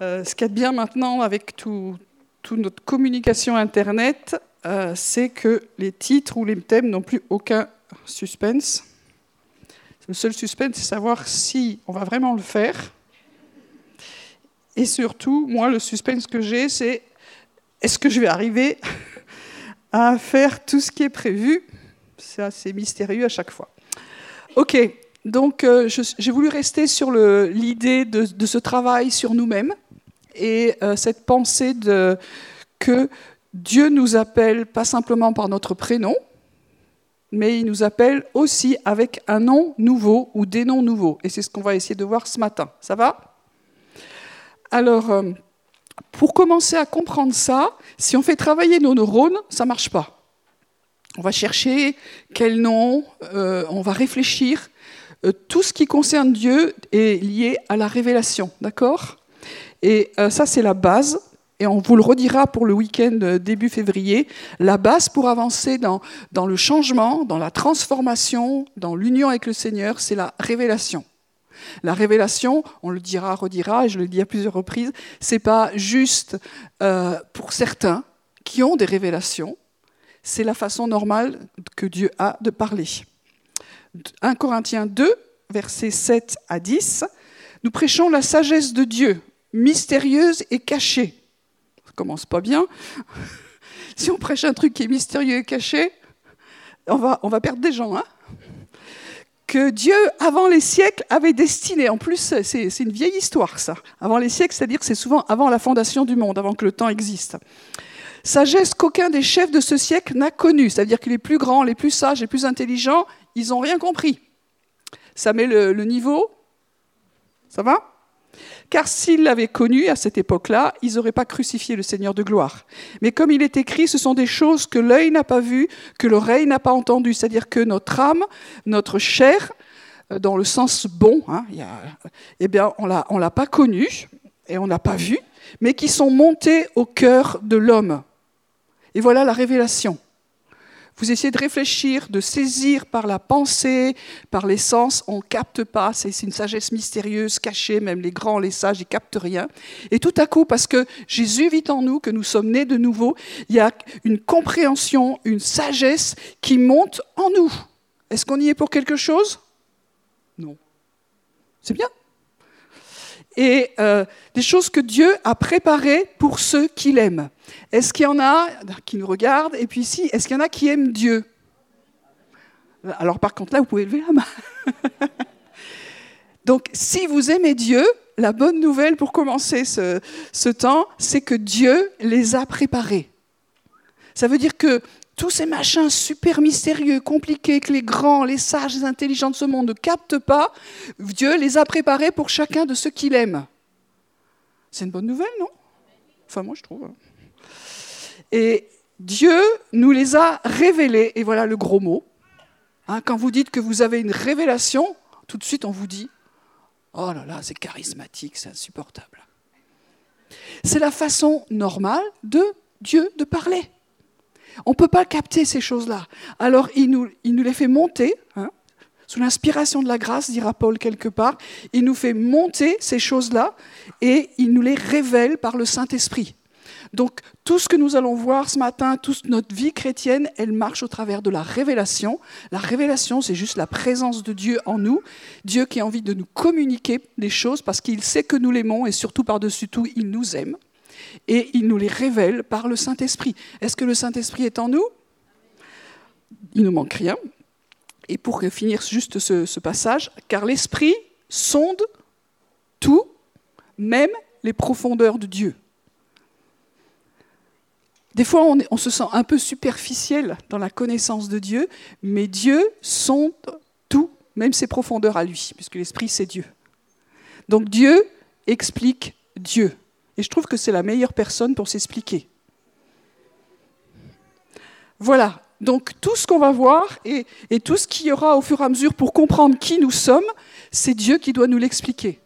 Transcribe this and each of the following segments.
Euh, ce qu'il y a de bien maintenant avec toute tout notre communication Internet, euh, c'est que les titres ou les thèmes n'ont plus aucun suspense. Le seul suspense, c'est savoir si on va vraiment le faire. Et surtout, moi, le suspense que j'ai, c'est est-ce que je vais arriver à faire tout ce qui est prévu? C'est assez mystérieux à chaque fois. Ok, donc euh, j'ai voulu rester sur l'idée de, de, ce travail sur nous-mêmes et euh, cette pensée que Dieu nous appelle pas simplement par notre prénom, mais il nous appelle aussi avec un nom nouveau ou des noms nouveaux. Et c'est ce qu'on va essayer de voir ce matin. Ça va? Alors, euh, pour commencer à comprendre ça, si on fait travailler nos neurones, ça ne marche pas. On va chercher quel nom, euh, on va réfléchir. Tout ce qui concerne Dieu est lié à la révélation, d'accord? Et ça, c'est la base et on vous le redira pour le week-end euh, début février, la base pour avancer dans, dans le changement, dans la transformation, dans l'union avec le Seigneur, c'est la révélation. La révélation, on le dira, redira, et je le dis à plusieurs reprises, c'est pas juste euh, pour certains qui ont des révélations, c'est la façon normale que Dieu a de parler. 1 Corinthiens 2, versets 7 à 10, nous prêchons la sagesse de Dieu, mystérieuse et cachée commence pas bien. si on prêche un truc qui est mystérieux et caché, on va, on va perdre des gens. Hein que Dieu, avant les siècles, avait destiné. En plus, c'est une vieille histoire, ça. Avant les siècles, c'est-à-dire c'est souvent avant la fondation du monde, avant que le temps existe. Sagesse qu'aucun des chefs de ce siècle n'a connue. C'est-à-dire que les plus grands, les plus sages, les plus intelligents, ils n'ont rien compris. Ça met le niveau. Ça va? Car s'ils l'avaient connu à cette époque-là, ils n'auraient pas crucifié le Seigneur de gloire. Mais comme il est écrit, ce sont des choses que l'œil n'a pas vues, que l'oreille n'a pas entendues. C'est-à-dire que notre âme, notre chair, euh, dans le sens bon, hein, eh bien, on ne l'a pas connu et on n'a pas vu, mais qui sont montés au cœur de l'homme. Et voilà la révélation. Vous essayez de réfléchir, de saisir par la pensée, par les sens, on capte pas, c'est une sagesse mystérieuse, cachée, même les grands, les sages, ils captent rien. Et tout à coup, parce que Jésus vit en nous, que nous sommes nés de nouveau, il y a une compréhension, une sagesse qui monte en nous. Est-ce qu'on y est pour quelque chose? Non. C'est bien et euh, des choses que Dieu a préparées pour ceux qu'il aime. Est-ce qu'il y en a qui nous regardent? Et puis ici, est-ce qu'il y en a qui aiment Dieu? Alors par contre là, vous pouvez lever la main. Donc si vous aimez Dieu, la bonne nouvelle pour commencer ce, ce temps, c'est que Dieu les a préparés. Ça veut dire que tous ces machins super mystérieux, compliqués, que les grands, les sages, les intelligents de ce monde ne captent pas, Dieu les a préparés pour chacun de ceux qu'il aime. C'est une bonne nouvelle, non? Enfin, moi, je trouve. Hein. Et Dieu nous les a révélés, et voilà le gros mot. Hein, quand vous dites que vous avez une révélation, tout de suite, on vous dit Oh là là, c'est charismatique, c'est insupportable. C'est la façon normale de Dieu de parler. On ne peut pas capter ces choses-là. Alors il nous, les fait monter, hein, sous l'inspiration de la grâce, dira Paul quelque part, il nous fait monter ces choses-là et il nous les révèle par le Saint-Esprit. Donc tout ce que nous allons voir ce matin, toute notre vie chrétienne, elle marche au travers de la révélation. La révélation, c'est juste la présence de Dieu en nous, Dieu qui a envie de nous communiquer des choses parce qu'il sait que nous l'aimons et surtout par-dessus tout, il nous aime et il nous les révèle par le Saint-Esprit. Est-ce que le Saint-Esprit est en nous? Il ne manque rien. Et pour finir juste ce, passage, car l'Esprit sonde tout, même les profondeurs de Dieu. Des fois, on, on, se sent un peu superficiel dans la connaissance de Dieu, mais Dieu sonde tout, même ses profondeurs à lui, puisque l'Esprit, c'est Dieu. Donc Dieu explique Dieu. Et je trouve que c'est la meilleure personne pour s'expliquer. Voilà, donc tout ce qu'on va voir et, tout ce qu'il y aura au fur et à mesure pour comprendre qui nous sommes, c'est Dieu qui doit nous l'expliquer.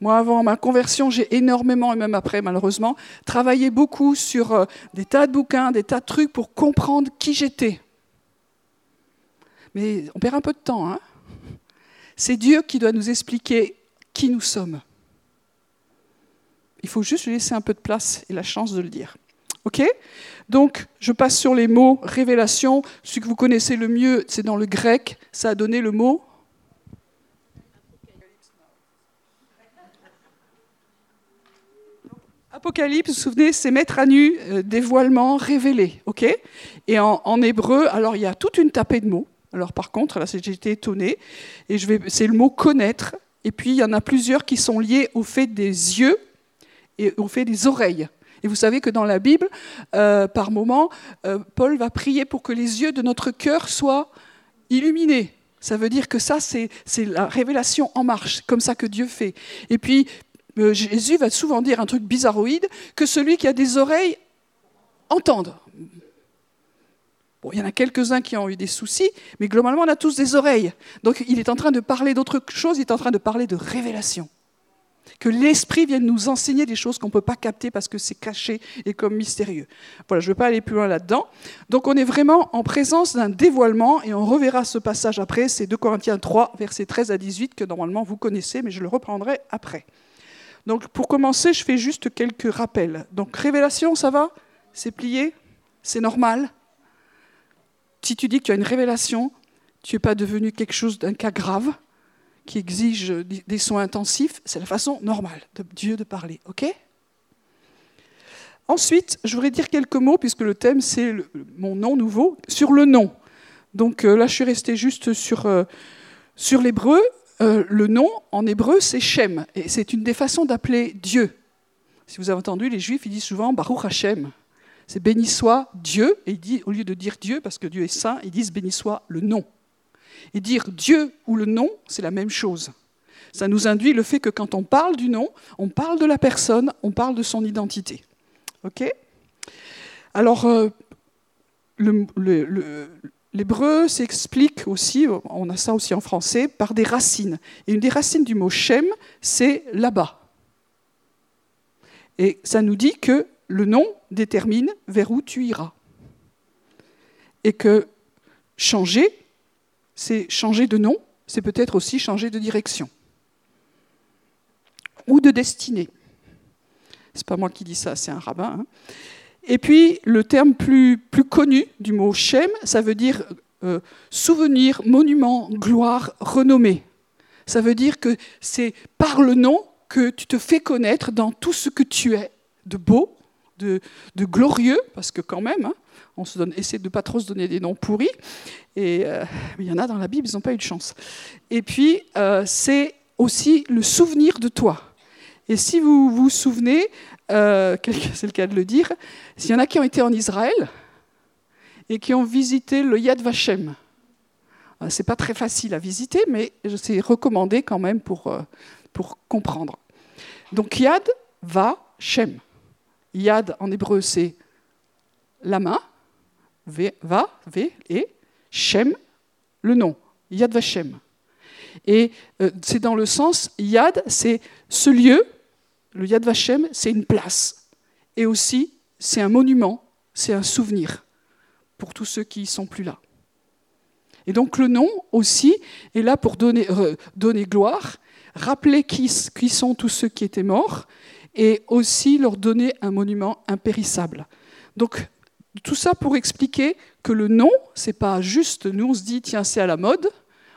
Moi, avant ma conversion, j'ai énormément, et même après malheureusement, travaillé beaucoup sur euh, des tas de bouquins, des tas de trucs pour comprendre qui j'étais. Mais on perd un peu de temps. Hein c'est Dieu qui doit nous expliquer qui nous sommes. Il faut juste lui laisser un peu de place et la chance de le dire. OK? Donc, je passe sur les mots révélation. Celui que vous connaissez le mieux, c'est dans le grec. Ça a donné le mot Apocalypse, vous vous souvenez, c'est mettre à nu, euh, dévoilement, révéler, ok? Et en, hébreu, alors il y a toute une tapée de mots. Alors par contre, là j'ai été étonnée, et c'est le mot connaître. Et puis il y en a plusieurs qui sont liés au fait des yeux et au fait des oreilles. Et vous savez que dans la Bible, euh, par moment, euh, Paul va prier pour que les yeux de notre cœur soient illuminés. Ça veut dire que ça, c'est la révélation en marche, comme ça que Dieu fait. Et puis, euh, Jésus va souvent dire un truc bizarroïde, que celui qui a des oreilles entende. Il y en a quelques-uns qui ont eu des soucis, mais globalement, on a tous des oreilles. Donc, il est en train de parler d'autre chose, il est en train de parler de révélation. Que l'Esprit vienne nous enseigner des choses qu'on ne peut pas capter parce que c'est caché et comme mystérieux. Voilà, je ne veux pas aller plus loin là-dedans. Donc, on est vraiment en présence d'un dévoilement, et on reverra ce passage après, c'est 2 Corinthiens 3, versets 13 à 18, que normalement vous connaissez, mais je le reprendrai après. Donc pour commencer, je fais juste quelques rappels. Donc révélation, ça va? C'est plié? C'est normal? Si tu dis que tu as une révélation, tu n'es pas devenu quelque chose d'un cas grave? Qui exige des soins intensifs, c'est la façon normale de Dieu de parler, ok? Ensuite, je voudrais dire quelques mots, puisque le thème c'est mon nom nouveau, sur le nom. Donc euh, là, je suis restée juste sur, euh, sur l'hébreu. Euh, le nom en hébreu, c'est Shem, et c'est une des façons d'appeler Dieu. Si vous avez entendu, les Juifs, ils disent souvent Baruch Hashem. C'est béni soit Dieu, et dit, au lieu de dire Dieu, parce que Dieu est saint, ils disent béni soit le nom. Et dire Dieu ou le nom, c'est la même chose. Ça nous induit le fait que quand on parle du nom, on parle de la personne, on parle de son identité. OK? Alors, euh, L'hébreu s'explique aussi, on a ça aussi en français, par des racines. Et une des racines du mot Shem, c'est là-bas. Et ça nous dit que le nom détermine vers où tu iras. Et que changer, c'est changer de nom, c'est peut-être aussi changer de direction. Ou de destinée. C'est pas moi qui dis ça, c'est un rabbin. Hein. Et puis, le terme plus, plus connu du mot Shem, ça veut dire euh, souvenir, monument, gloire, renommée. Ça veut dire que c'est par le nom que tu te fais connaître dans tout ce que tu es, de beau, de, de glorieux, parce que quand même, hein, on se donne, essaie de ne pas trop se donner des noms pourris, et euh, il y en a dans la Bible, ils n'ont pas eu de chance. Et puis, euh, c'est aussi le souvenir de toi. Et si vous vous souvenez, euh, c'est le cas de le dire, s'il y en a qui ont été en Israël et qui ont visité le Yad Vashem. C'est pas très facile à visiter, mais c'est recommandé quand même pour, pour comprendre. Donc Yad Vashem. Yad en hébreu c'est la main, va, v, et Shem, le nom. Yad Vashem. Et c'est dans le sens, Yad, c'est ce lieu le Yad Vashem, c'est une place. Et aussi, c'est un monument, c'est un souvenir pour tous ceux qui ne sont plus là. Et donc le nom aussi est là pour donner, euh, donner gloire, rappeler qui, qui, sont tous ceux qui étaient morts, et aussi leur donner un monument impérissable. Donc tout ça pour expliquer que le nom, c'est pas juste, nous on se dit, tiens, c'est à la mode.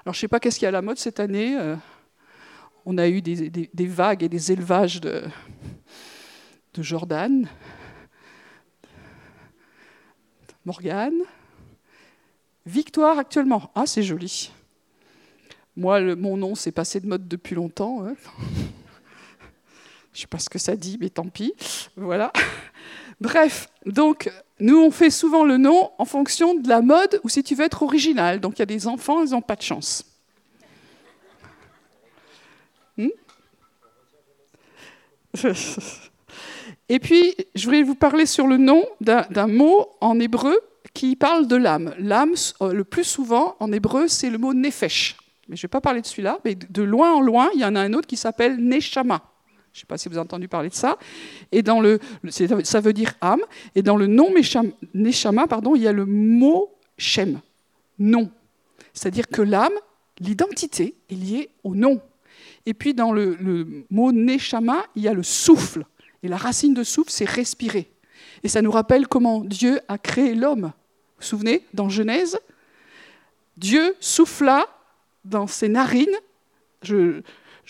Alors je sais pas qu'est-ce qui est à la mode cette année. Euh, on a eu des, vagues et des élevages de, de Jordan, Morgane, Victoire actuellement. Ah, c'est joli. Moi, mon nom s'est passé de mode depuis longtemps. Hein. Je ne sais pas ce que ça dit, mais tant pis. Voilà. Bref, donc, nous, on fait souvent le nom en fonction de la mode ou si tu veux être original. Donc, il y a des enfants, ils n'ont pas de chance. Hmm Et puis, je voulais vous parler sur le nom d'un mot en hébreu qui parle de l'âme. L'âme, euh, le plus souvent en hébreu, c'est le mot nefesh. Mais je ne vais pas parler de celui-là, mais de loin en loin, il y en a un autre qui s'appelle neshama. Je ne sais pas si vous avez entendu parler de ça. Et dans le, ça veut dire âme. Et dans le nom neshama, pardon, il y a le mot shem, nom. C'est-à-dire que l'âme, l'identité, est liée au nom. Et puis dans le, mot neshama, il y a le souffle. Et la racine de souffle, c'est respirer. Et ça nous rappelle comment Dieu a créé l'homme. Vous vous souvenez, dans Genèse, Dieu souffla dans ses narines, je,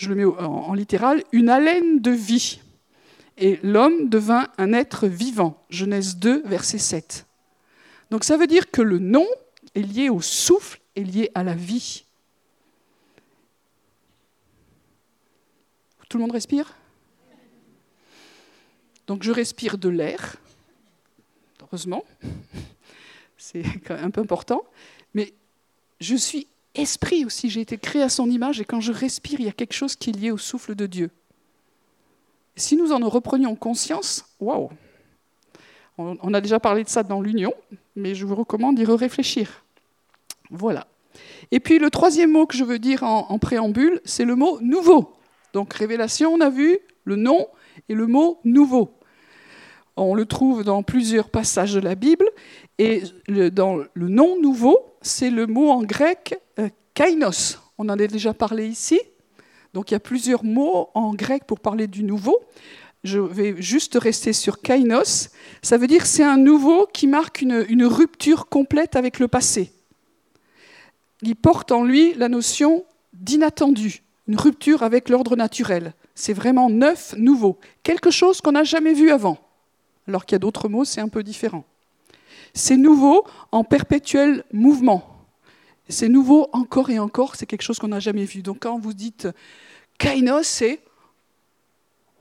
le mets en littéral, une haleine de vie et l'homme devint un être vivant. Genèse 2, verset 7. Donc ça veut dire que le nom est lié au souffle, est lié à la vie. Tout le monde respire? Donc je respire de l'air, heureusement, c'est un peu important, mais je suis esprit aussi, j'ai été créé à son image et quand je respire, il y a quelque chose qui est lié au souffle de Dieu. Si nous en reprenions conscience, waouh on, a déjà parlé de ça dans l'Union, mais je vous recommande d'y réfléchir. Voilà. Et puis le troisième mot que je veux dire en, préambule, c'est le mot nouveau. Donc révélation, on a vu le nom et le mot nouveau. On le trouve dans plusieurs passages de la Bible. Et dans le nom nouveau, c'est le mot en grec euh, kainos. On en a déjà parlé ici. Donc il y a plusieurs mots en grec pour parler du nouveau. Je vais juste rester sur kainos. Ça veut dire c'est un nouveau qui marque une, une, rupture complète avec le passé. Il porte en lui la notion d'inattendu, une rupture avec l'ordre naturel. C'est vraiment neuf, nouveau, quelque chose qu'on n'a jamais vu avant. Alors qu'il y a d'autres mots, c'est un peu différent. C'est nouveau en perpétuel mouvement. C'est nouveau encore et encore, c'est quelque chose qu'on n'a jamais vu. Donc quand vous dites kainos, c'est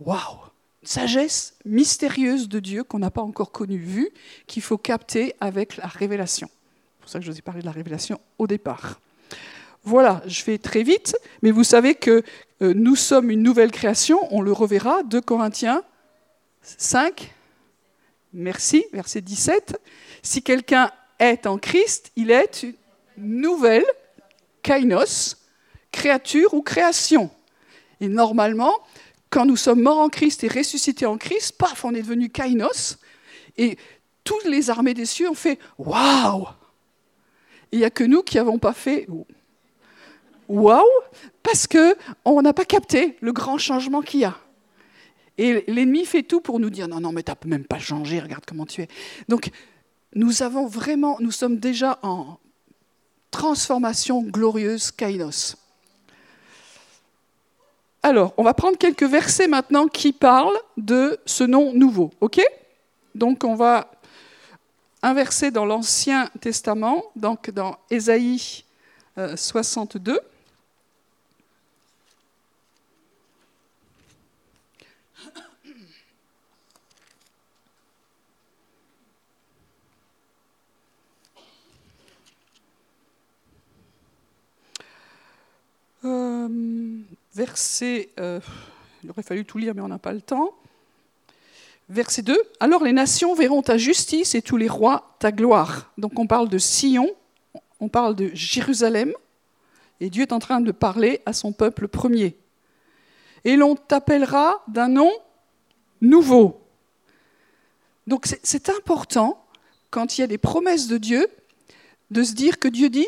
waouh, sagesse mystérieuse de Dieu qu'on n'a pas encore connue, vue, qu'il faut capter avec la révélation. C'est pour ça que je vous ai parlé de la révélation au départ. Voilà, je fais très vite, mais vous savez que euh, nous sommes une nouvelle création, on le reverra, 2 Corinthiens 5, merci, verset 17. Si quelqu'un est en Christ, il est une nouvelle, kainos, créature ou création. Et normalement, quand nous sommes morts en Christ et ressuscités en Christ, paf, on est devenu kainos. Et toutes les armées des cieux ont fait waouh Il n'y a que nous qui n'avons pas fait waouh parce qu'on n'a pas capté le grand changement qu'il y a. Et l'ennemi fait tout pour nous dire non, non, mais tu n'as même pas changé, regarde comment tu es. Donc, nous avons vraiment, nous sommes déjà en transformation glorieuse kainos. Alors, on va prendre quelques versets maintenant qui parlent de ce nom nouveau. OK? Donc, on va inverser dans l'Ancien Testament, donc dans Ésaïe 62. Verset, euh, il aurait fallu tout lire, mais on n'a pas le temps. Verset 2, Alors les nations verront ta justice et tous les rois ta gloire. Donc on parle de Sion, on parle de Jérusalem, et Dieu est en train de parler à son peuple premier. Et l'on t'appellera d'un nom nouveau. Donc c'est important, quand il y a des promesses de Dieu, de se dire que Dieu dit,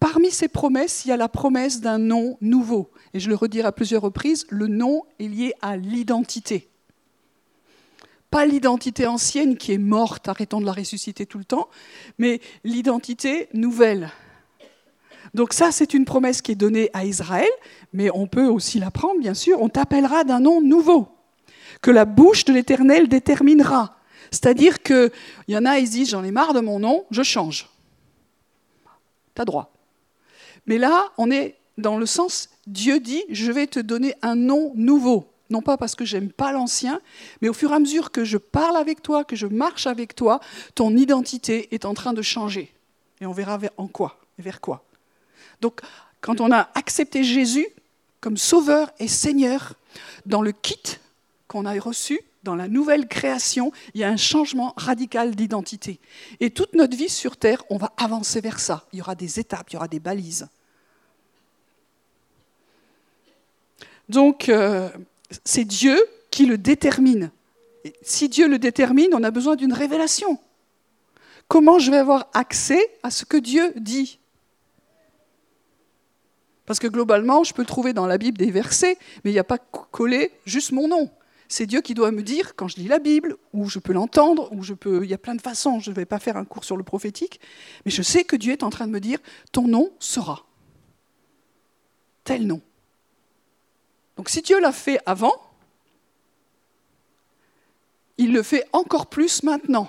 Parmi ces promesses, il y a la promesse d'un nom nouveau. Et je le redirai à plusieurs reprises, le nom est lié à l'identité. Pas l'identité ancienne qui est morte, arrêtons de la ressusciter tout le temps, mais l'identité nouvelle. Donc ça, c'est une promesse qui est donnée à Israël, mais on peut aussi la prendre, bien sûr. On t'appellera d'un nom nouveau, que la bouche de l'Éternel déterminera. C'est-à-dire qu'il y en a, ils disent, j'en ai marre de mon nom, je change. T'as droit. Mais là, on est dans le sens, Dieu dit, je vais te donner un nom nouveau. Non pas parce que j'aime pas l'ancien, mais au fur et à mesure que je parle avec toi, que je marche avec toi, ton identité est en train de changer. Et on verra en quoi et vers quoi. Donc, quand on a accepté Jésus comme sauveur et Seigneur, dans le kit qu'on a reçu, dans la nouvelle création, il y a un changement radical d'identité. Et toute notre vie sur Terre, on va avancer vers ça. Il y aura des étapes, il y aura des balises. Donc, euh, c'est Dieu qui le détermine. si Dieu le détermine, on a besoin d'une révélation. Comment je vais avoir accès à ce que Dieu dit? Parce que globalement, je peux trouver dans la Bible des versets, mais il n'y a pas collé juste mon nom. C'est Dieu qui doit me dire quand je lis la Bible, ou je peux l'entendre, ou je peux. Il y a plein de façons. Je ne vais pas faire un cours sur le prophétique, mais je sais que Dieu est en train de me dire ton nom sera tel nom. Donc si Dieu l'a fait avant, il le fait encore plus maintenant.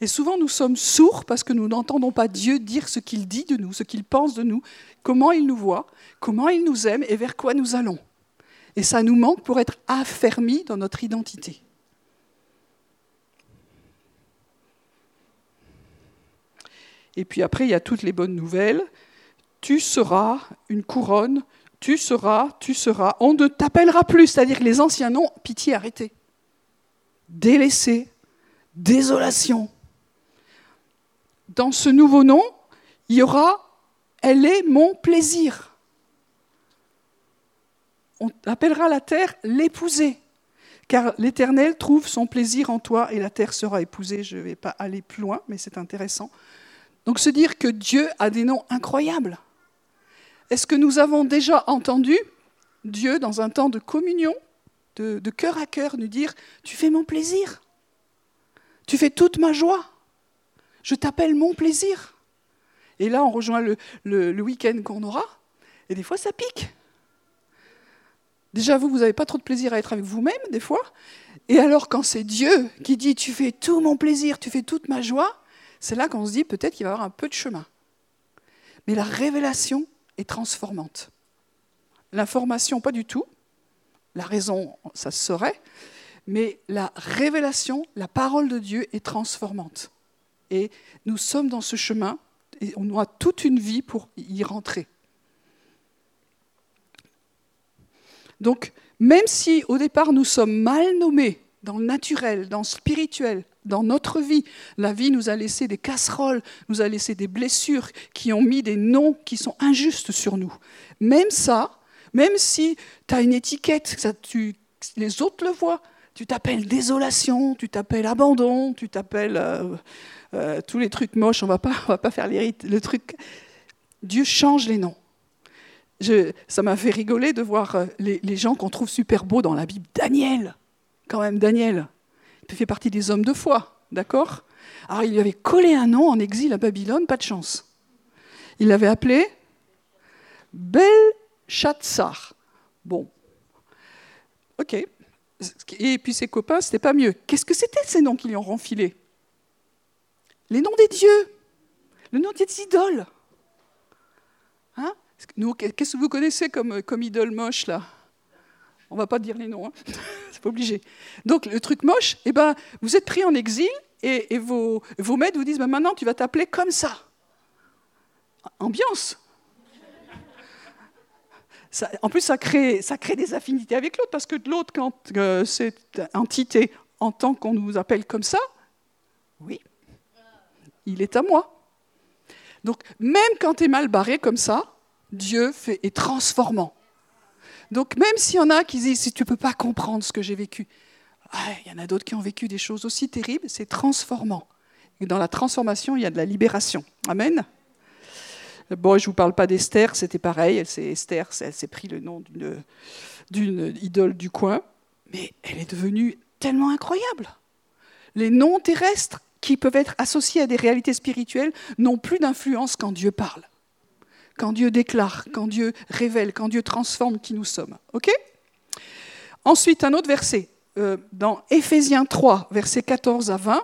Et souvent, nous sommes sourds parce que nous n'entendons pas Dieu dire ce qu'il dit de nous, ce qu'il pense de nous, comment il nous voit, comment il nous aime et vers quoi nous allons. Et ça nous manque pour être affermis dans notre identité. Et puis après, il y a toutes les bonnes nouvelles. Tu seras une couronne, tu seras, tu seras. On ne t'appellera plus, c'est-à-dire les anciens noms, pitié, arrêtez. Délaissé, désolation, dans ce nouveau nom, il y aura Elle est mon plaisir. On appellera la terre l'épousée, car l'Éternel trouve son plaisir en toi et la terre sera épousée. Je ne vais pas aller plus loin, mais c'est intéressant. Donc se dire que Dieu a des noms incroyables. Est-ce que nous avons déjà entendu Dieu dans un temps de communion, de, de cœur à cœur, nous dire, tu fais mon plaisir, tu fais toute ma joie je t'appelle mon plaisir. Et là, on rejoint le, week-end qu'on aura, et des fois, ça pique. Déjà, vous, vous n'avez pas trop de plaisir à être avec vous-même, des fois. Et alors, quand c'est Dieu qui dit Tu fais tout mon plaisir, tu fais toute ma joie, c'est là qu'on se dit peut-être qu'il va y avoir un peu de chemin. Mais la révélation est transformante. L'information, pas du tout. La raison, ça se saurait. Mais la révélation, la parole de Dieu est transformante. Et nous sommes dans ce chemin et on aura toute une vie pour y rentrer. Donc, même si au départ nous sommes mal nommés dans le naturel, dans le spirituel, dans notre vie, la vie nous a laissé des casseroles, nous a laissé des blessures qui ont mis des noms qui sont injustes sur nous. Même ça, même si tu as une étiquette, les autres le voient, tu t'appelles désolation, tu t'appelles abandon, tu t'appelles euh, euh, tous les trucs moches, on pas, va pas faire les, le truc. Dieu change les noms. Ça m'a fait rigoler de voir euh, les, gens qu'on trouve super beaux dans la Bible. Daniel, quand même, Daniel, il fait partie des hommes de foi, d'accord? Alors il lui avait collé un nom en exil à Babylone, pas de chance. Il l'avait appelé Belshazzar. Bon, ok. Et puis ses copains, c'était pas mieux. Qu'est-ce que c'était ces noms qui lui ont renfilé? Les noms des dieux, le nom des idoles. Qu'est-ce que vous connaissez comme, idole moche là? On va pas dire les noms, hein c'est pas obligé. Donc le truc moche, eh ben, vous êtes pris en exil et, vos, maîtres vous disent ben, maintenant tu vas t'appeler comme ça. Ambiance. en plus, ça crée, ça crée des affinités avec l'autre, parce que l'autre, quand euh, cette entité entend qu'on nous appelle comme ça, oui, il est à moi. Donc même quand tu es mal barré comme ça, Dieu fait, est transformant. Donc même s'il y en a qui disent, si tu ne peux pas comprendre ce que j'ai vécu, il y en a d'autres qui ont vécu des choses aussi terribles, c'est transformant. Et dans la transformation, il y a de la libération. Amen. Bon, je ne vous parle pas d'Esther, c'était pareil, c'est Esther, elle s'est pris le nom d'une idole du coin, mais elle est devenue tellement incroyable. Les noms terrestres qui peuvent être associés à des réalités spirituelles n'ont plus d'influence quand Dieu parle, quand Dieu déclare, quand Dieu révèle, quand Dieu transforme qui nous sommes. Ok? Ensuite, un autre verset, euh, dans Éphésiens 3, versets 14 à 20,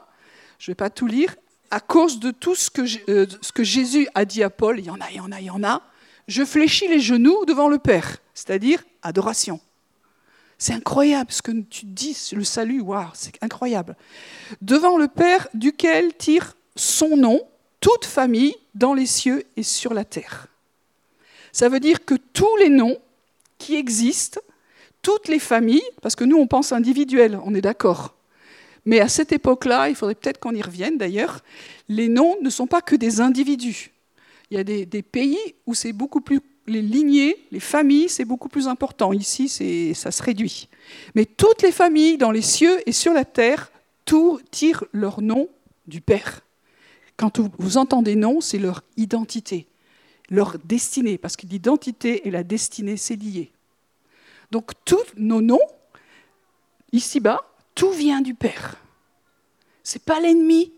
je ne vais pas tout lire, à cause de tout ce que, euh, ce que Jésus a dit à Paul, il y en a, il y en a, il y en a, je fléchis les genoux devant le Père, c'est-à-dire adoration. C'est incroyable ce que tu dis, le salut, waouh, c'est incroyable. Devant le Père duquel tire son nom toute famille dans les cieux et sur la terre. Ça veut dire que tous les noms qui existent, toutes les familles, parce que nous on pense individuel, on est d'accord. Mais à cette époque-là, il faudrait peut-être qu'on y revienne d'ailleurs, les noms ne sont pas que des individus. Il y a des, pays où c'est beaucoup plus les lignées, les familles, c'est beaucoup plus important. Ici, ça se réduit. Mais toutes les familles dans les cieux et sur la terre, tout tirent leur nom du Père. Quand vous entendez nom, c'est leur identité, leur destinée, parce que l'identité et la destinée, c'est lié. Donc tous nos noms ici-bas, tout vient du Père. Ce n'est pas l'ennemi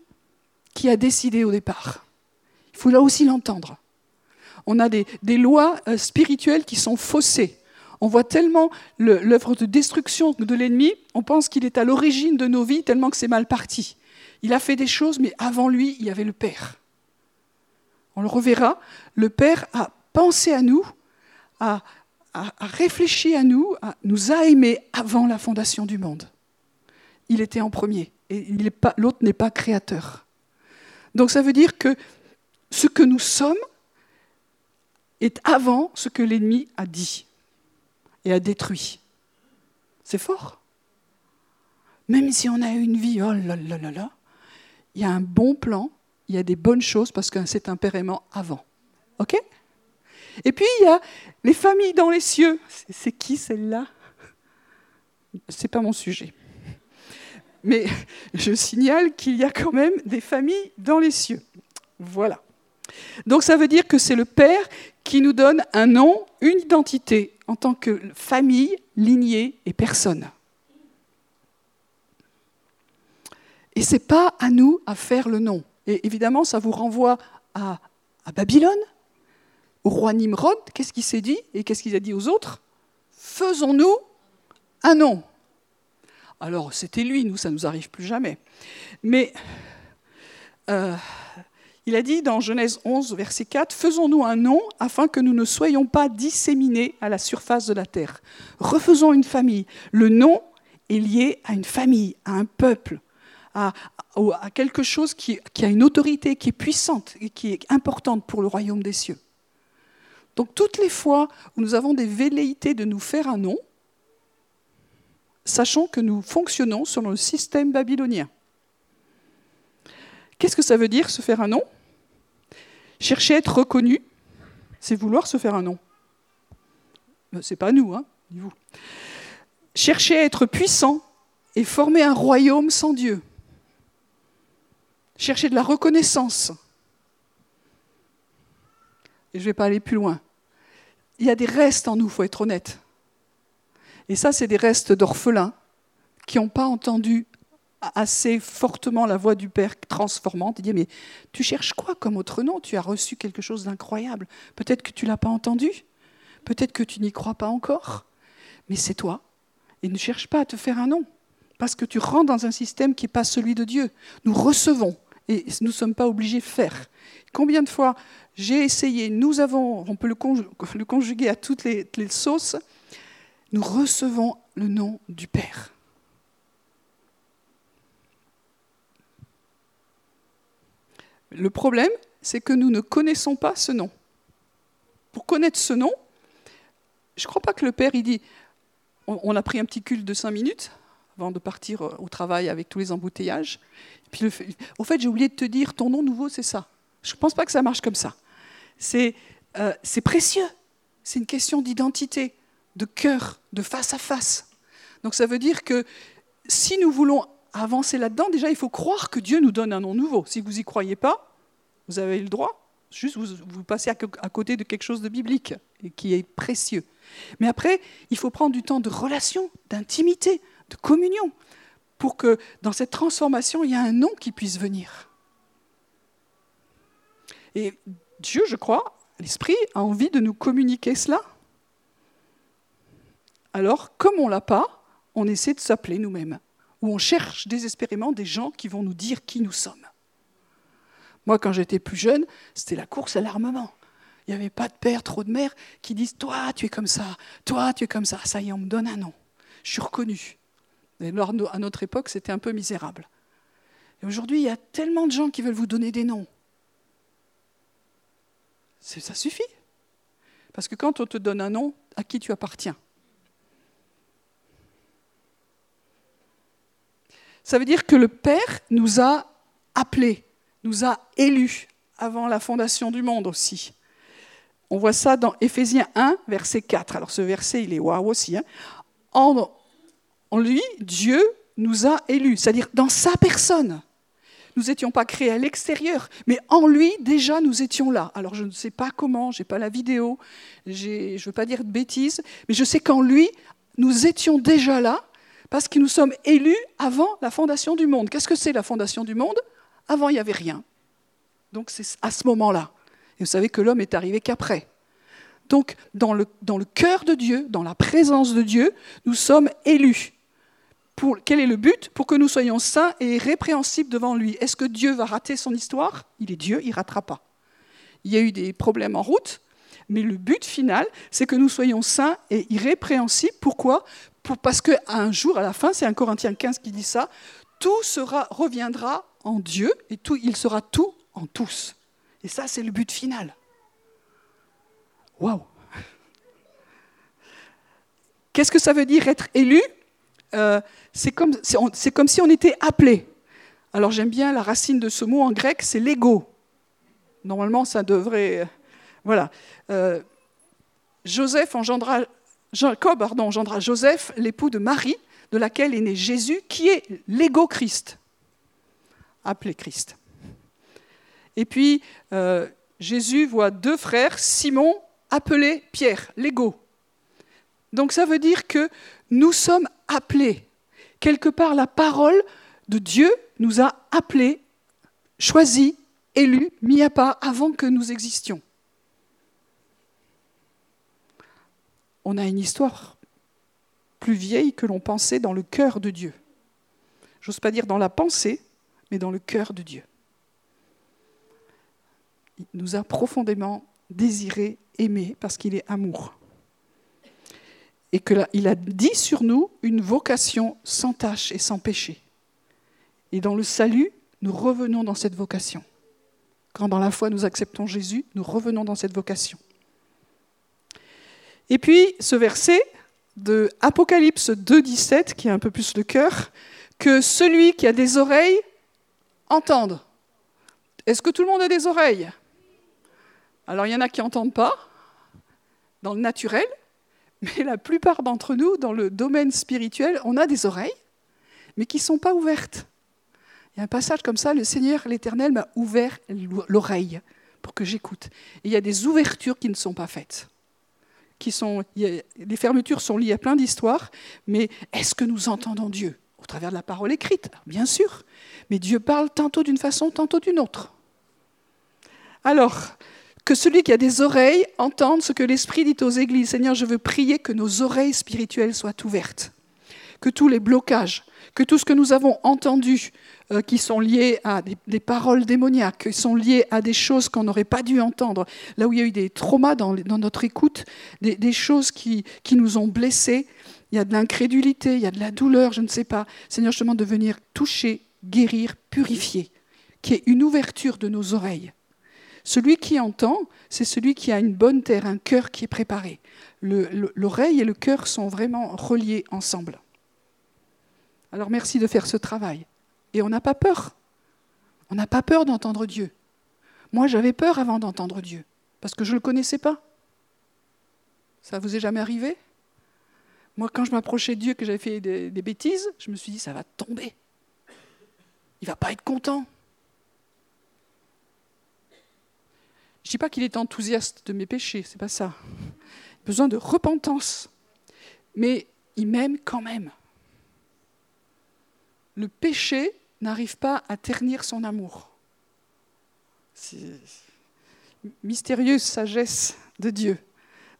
qui a décidé au départ. Il faut là aussi l'entendre. On a des, lois euh, spirituelles qui sont faussées. On voit tellement l'œuvre de destruction de l'ennemi, on pense qu'il est à l'origine de nos vies tellement que c'est mal parti. Il a fait des choses, mais avant lui, il y avait le Père. On le reverra. Le Père a pensé à nous, a, réfléchi à nous, nous a aimés avant la fondation du monde. Il était en premier et l'autre n'est pas créateur. Donc ça veut dire que ce que nous sommes est avant ce que l'ennemi a dit et a détruit. C'est fort. Même si on a une vie, oh là là là là, il y a un bon plan, il y a des bonnes choses parce que c'est un pérément avant. OK? Et puis il y a les familles dans les cieux. C'est qui celle-là? C'est pas mon sujet. Mais je signale qu'il y a quand même des familles dans les cieux. Voilà. Donc ça veut dire que c'est le Père qui nous donne un nom, une identité en tant que famille, lignée et personne. Et ce n'est pas à nous à faire le nom. Et évidemment, ça vous renvoie à, Babylone, au roi Nimrod. Qu'est-ce qu'il s'est dit et qu'est-ce qu'il a dit aux autres? Faisons-nous un nom. Alors, c'était lui, nous, ça ne nous arrive plus jamais. Mais euh, il a dit dans Genèse 11, verset 4, Faisons-nous un nom afin que nous ne soyons pas disséminés à la surface de la terre. Refaisons une famille. Le nom est lié à une famille, à un peuple, à, quelque chose qui, a une autorité, qui est puissante et qui est importante pour le royaume des cieux. Donc toutes les fois où nous avons des velléités de nous faire un nom, sachons que nous fonctionnons selon le système babylonien. Qu'est-ce que ça veut dire se faire un nom? Chercher à être reconnu, c'est vouloir se faire un nom. Euh, c'est pas nous, hein, vous. Chercher à être puissant et former un royaume sans Dieu. Chercher de la reconnaissance. Et je ne vais pas aller plus loin. Il y a des restes en nous, il faut être honnête. Et ça, c'est des restes d'orphelins qui n'ont pas entendu assez fortement la voix du Père transformante. Il dit, mais tu cherches quoi comme autre nom? Tu as reçu quelque chose d'incroyable. Peut-être que tu ne l'as pas entendu. Peut-être que tu n'y crois pas encore. Mais c'est toi. Et ne cherche pas à te faire un nom. Parce que tu rentres dans un système qui n'est pas celui de Dieu. Nous recevons. Et nous ne sommes pas obligés de faire. Combien de fois j'ai essayé, nous avons, on peut le, conjuguer à toutes les sauces, nous recevons le nom du Père. Le problème, c'est que nous ne connaissons pas ce nom. Pour connaître ce nom, je ne crois pas que le Père, il dit, on, a pris un petit culte de cinq minutes avant de partir euh, au travail avec tous les embouteillages. puis au fait, j'ai oublié de te dire, ton nom nouveau, c'est ça. Je ne pense pas que ça marche comme ça. C'est euh, précieux. C'est une question d'identité, de cœur, de face à face. Donc ça veut dire que si nous voulons avancer là-dedans, déjà, il faut croire que Dieu nous donne un nom nouveau. Si vous n'y croyez pas, vous avez le droit. Juste, vous, passez à, côté de quelque chose de biblique et qui est précieux. Mais après, il faut prendre du temps de relation, d'intimité, de communion, pour que dans cette transformation, il y ait un nom qui puisse venir. Et Dieu, je crois, l'Esprit a envie de nous communiquer cela. Alors, comme on l'a pas, on essaie de s'appeler nous-mêmes où on cherche désespérément des gens qui vont nous dire qui nous sommes. Moi, quand j'étais plus jeune, c'était la course à l'armement. Il n'y avait pas de père, trop de mères qui disent Toi, tu es comme ça, toi, tu es comme ça. Ça y est, on me donne un nom. Je suis reconnu. À notre époque, c'était un peu misérable. Et aujourd'hui, il y a tellement de gens qui veulent vous donner des noms. Ça suffit. Parce que quand on te donne un nom, à qui tu appartiens? Ça veut dire que le Père nous a appelés, nous a élus avant la fondation du monde aussi. On voit ça dans Éphésiens 1, verset 4. Alors ce verset, il est waouh aussi. Hein. En, en lui, Dieu nous a élus, c'est-à-dire dans sa personne. Nous n'étions pas créés à l'extérieur, mais en lui, déjà, nous étions là. Alors, je ne sais pas comment, je n'ai pas la vidéo, je ne veux pas dire de bêtises, mais je sais qu'en lui, nous étions déjà là, Parce que nous sommes élus avant la fondation du monde. Qu'est-ce que c'est la fondation du monde? Avant, il n'y avait rien. Donc c'est à ce moment-là. Et vous savez que l'homme est arrivé qu'après. Donc dans le, dans le cœur de Dieu, dans la présence de Dieu, nous sommes élus. Pour, quel est le but Pour que nous soyons saints et répréhensibles devant lui? Est-ce que Dieu va rater son histoire? Il est Dieu, il ne ratera pas. Il y a eu des problèmes en route, mais le but final, c'est que nous soyons saints et irrépréhensibles. Pourquoi? Parce qu'un jour, à la fin, c'est un Corinthiens 15 qui dit ça, tout reviendra en Dieu et il sera tout en tous. Et ça, c'est le but final. Waouh Qu'est-ce que ça veut dire être élu? Euh, C'est comme, si on était appelé. Alors j'aime bien la racine de ce mot en grec, c'est l'ego. Normalement, ça devrait. Voilà. Euh, Joseph engendra, Jacob pardon, engendra Joseph, l'époux de Marie, de laquelle est né Jésus, qui est l'ego Christ, appelé Christ. Et puis, euh, Jésus voit deux frères, Simon, appelé Pierre, l'ego. Donc ça veut dire que nous sommes appelés. Quelque part, la parole de Dieu nous a appelés, choisis, élus, mis à part avant que nous existions. On a une histoire plus vieille que l'on pensait dans le cœur de Dieu. J'ose pas dire dans la pensée, mais dans le cœur de Dieu. Il nous a profondément désiré, aimé, parce qu'il est amour. Et qu'il a dit sur nous une vocation sans tâche et sans péché. Et dans le salut, nous revenons dans cette vocation. Quand dans la foi nous acceptons Jésus, nous revenons dans cette vocation. Et puis ce verset de Apocalypse 2.17, qui est un peu plus le cœur, que celui qui a des oreilles entende. Est-ce que tout le monde a des oreilles? Alors il y en a qui n'entendent pas, dans le naturel, mais la plupart d'entre nous, dans le domaine spirituel, on a des oreilles, mais qui ne sont pas ouvertes. Il y a un passage comme ça, le Seigneur, l'Éternel, m'a ouvert l'oreille pour que j'écoute. Il y a des ouvertures qui ne sont pas faites. Qui sont, les fermetures sont liées à plein d'histoires, mais est-ce que nous entendons Dieu Au travers de la parole écrite, bien sûr. Mais Dieu parle tantôt d'une façon, tantôt d'une autre. Alors, que celui qui a des oreilles entende ce que l'Esprit dit aux églises. Seigneur, je veux prier que nos oreilles spirituelles soient ouvertes, que tous les blocages, que tout ce que nous avons entendu, euh, qui sont liées à des, paroles démoniaques, qui sont liées à des choses qu'on n'aurait pas dû entendre, là où il y a eu des traumas dans, notre écoute, des, choses qui, qui, nous ont blessés, il y a de l'incrédulité, il y a de la douleur, je ne sais pas. Seigneur, je demande de venir toucher, guérir, purifier, qui est une ouverture de nos oreilles. Celui qui entend, c'est celui qui a une bonne terre, un cœur qui est préparé. L'oreille et le cœur sont vraiment reliés ensemble. Alors merci de faire ce travail. Et on n'a pas peur. On n'a pas peur d'entendre Dieu. Moi, j'avais peur avant d'entendre Dieu, parce que je ne le connaissais pas. Ça vous est jamais arrivé? Moi, quand je m'approchais de Dieu, que j'avais fait des, bêtises, je me suis dit, ça va tomber. Il va pas être content. Je ne dis pas qu'il est enthousiaste de mes péchés, c'est pas ça. Il a besoin de repentance. Mais il m'aime quand même le péché n'arrive pas à ternir son amour. Mystérieuse sagesse de Dieu.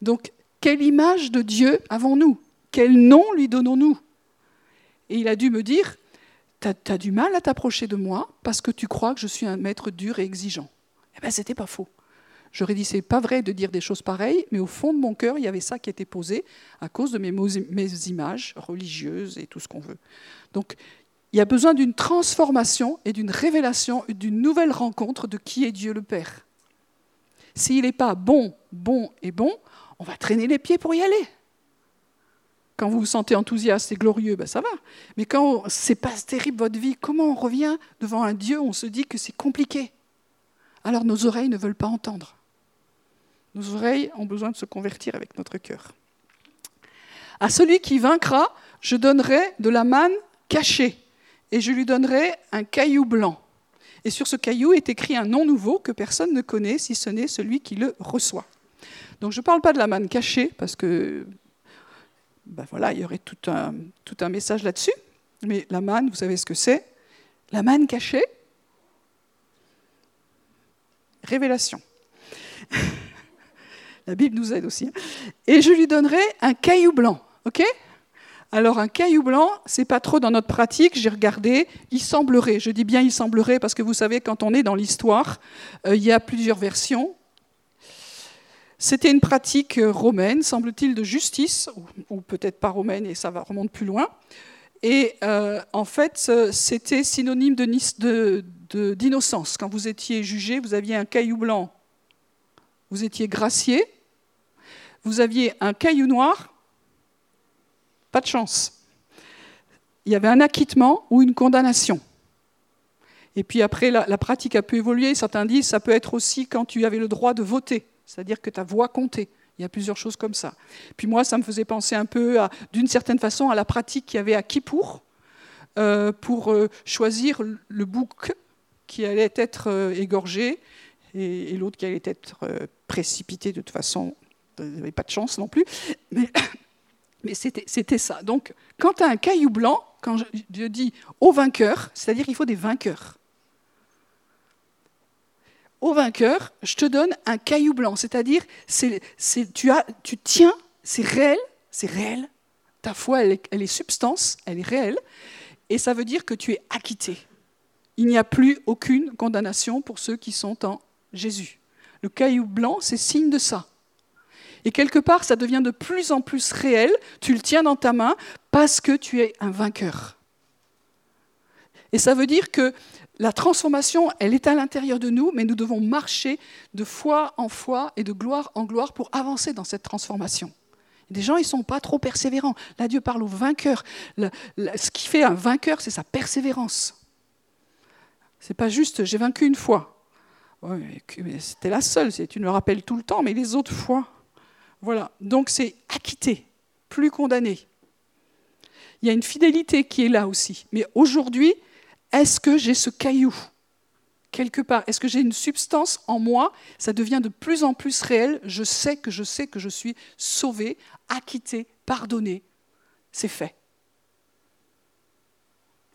Donc, quelle image de Dieu avons-nous? Quel nom lui donnons-nous? Et il a dû me dire, tu as, du mal à t'approcher de moi parce que tu crois que je suis un maître dur et exigeant. Eh bien, c'était pas faux. J'aurais dit, c'est pas vrai de dire des choses pareilles, mais au fond de mon cœur, il y avait ça qui était posé à cause de mes, images religieuses et tout ce qu'on veut. Donc, il y a besoin d'une transformation et d'une révélation, d'une nouvelle rencontre de qui est Dieu le Père. S'il n'est pas bon, bon et bon, on va traîner les pieds pour y aller. Quand vous vous sentez enthousiaste et glorieux, ben ça va. Mais quand c'est pas terrible votre vie, comment on revient devant un Dieu On se dit que c'est compliqué. Alors nos oreilles ne veulent pas entendre. Nos oreilles ont besoin de se convertir avec notre cœur. À celui qui vaincra, je donnerai de la manne cachée et je lui donnerai un caillou blanc. Et sur ce caillou est écrit un nom nouveau que personne ne connaît si ce n'est celui qui le reçoit. Donc je ne parle pas de la manne cachée, parce que ben voilà, il y aurait tout un, tout un message là-dessus. Mais la manne, vous savez ce que c'est? La manne cachée? Révélation. la Bible nous aide aussi. Hein. Et je lui donnerai un caillou blanc, ok? Alors un caillou blanc, c'est pas trop dans notre pratique. J'ai regardé, il semblerait. Je dis bien il semblerait parce que vous savez quand on est dans l'histoire, euh, il y a plusieurs versions. C'était une pratique euh, romaine, semble-t-il, de justice, ou, peut-être pas romaine et ça va remonte plus loin. Et euh, en fait, c'était synonyme d'innocence. Quand vous étiez jugé, vous aviez un caillou blanc, vous étiez gracié. Vous aviez un caillou noir, pas de chance. Il y avait un acquittement ou une condamnation. Et puis après, la, pratique a pu évoluer. Certains disent ça peut être aussi quand tu avais le droit de voter, c'est-à-dire que ta voix comptait. Il y a plusieurs choses comme ça. Puis moi, ça me faisait penser un peu, d'une certaine façon, à la pratique qu'il y avait à Kippour euh, pour euh, choisir le bouc qui allait être euh, égorgé et, l'autre qui allait être précipité de toute façon. Il n'y avait pas de chance non plus. Mais c'était ça. Donc, quand tu as un caillou blanc, quand je, dis au vainqueur, c'est-à-dire qu'il faut des vainqueurs. Au vainqueur, je te donne un caillou blanc, c'est-à-dire tu, tu tiens, c'est réel, c'est réel. Ta foi, elle est substance, elle est réelle, et ça veut dire que tu es acquitté. Il n'y a plus aucune condamnation pour ceux qui sont en Jésus. Le caillou blanc, c'est signe de ça. Et quelque part, ça devient de plus en plus réel. Tu le tiens dans ta main parce que tu es un vainqueur. Et ça veut dire que la transformation, elle est à l'intérieur de nous, mais nous devons marcher de foi en foi et de gloire en gloire pour avancer dans cette transformation. Des gens, ils ne sont pas trop persévérants. Là, Dieu parle aux vainqueurs. ce qui fait un vainqueur, c'est sa persévérance. C'est pas juste j'ai vaincu une fois. C'était la seule, tu me le rappelles tout le temps, mais les autres fois. Voilà, donc c'est acquitté, plus condamné. Il y a une fidélité qui est là aussi. Mais aujourd'hui, est-ce que j'ai ce caillou quelque part? Est-ce que j'ai une substance en moi? Ça devient de plus en plus réel. Je sais que je sais que je suis sauvé, acquitté, pardonné. C'est fait.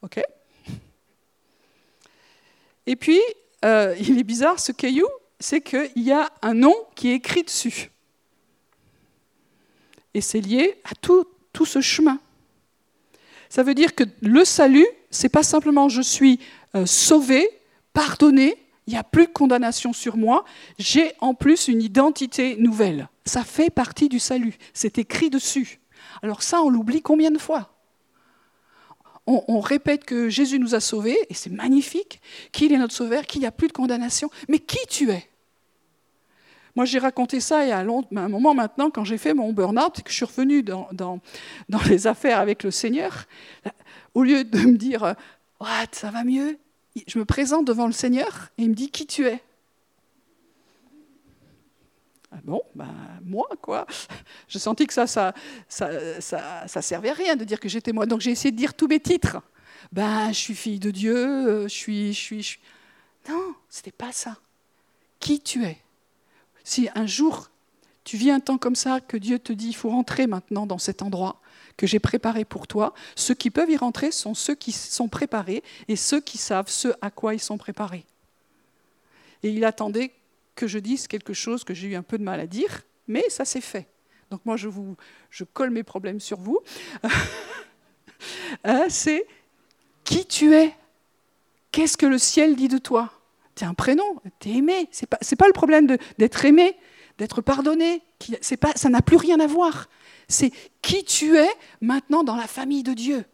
OK? Et puis, euh, il est bizarre, ce caillou, c'est qu'il y a un nom qui est écrit dessus. Et c'est lié à tout, tout ce chemin. Ça veut dire que le salut, c'est pas simplement je suis euh, sauvé, pardonné, il n'y a plus de condamnation sur moi, j'ai en plus une identité nouvelle. Ça fait partie du salut, c'est écrit dessus. Alors ça, on l'oublie combien de fois? On, répète que Jésus nous a sauvés, et c'est magnifique, qu'il est notre sauveur, qu'il n'y a plus de condamnation. Mais qui tu es? Moi, j'ai raconté ça il y a un moment maintenant, quand j'ai fait mon burn-out, que je suis revenue dans, dans, les affaires avec le Seigneur. Au lieu de me dire What, ça va mieux Je me présente devant le Seigneur et il me dit Qui tu es? Bon, ben, moi, quoi. Je sentis que ça ça, ça, ça, ça, servait à rien de dire que j'étais moi. Donc j'ai essayé de dire tous mes titres. Ben, je suis fille de Dieu, euh, je suis, je suis, je suis. Non, c'était pas ça. Qui tu es? Si un jour tu vis un temps comme ça, que Dieu te dit, il faut rentrer maintenant dans cet endroit que j'ai préparé pour toi, ceux qui peuvent y rentrer sont ceux qui sont préparés et ceux qui savent ce à quoi ils sont préparés. Et il attendait que je dise quelque chose que j'ai eu un peu de mal à dire, mais ça s'est fait. Donc moi, je, vous, je colle mes problèmes sur vous. Euh, c'est qui tu es Qu'est-ce que le ciel dit de toi tu un prénom, tu es aimé. Ce n'est pas, pas, le problème d'être aimé, d'être pardonné. Pas, ça n'a plus rien à voir. C'est qui tu es maintenant dans la famille de Dieu.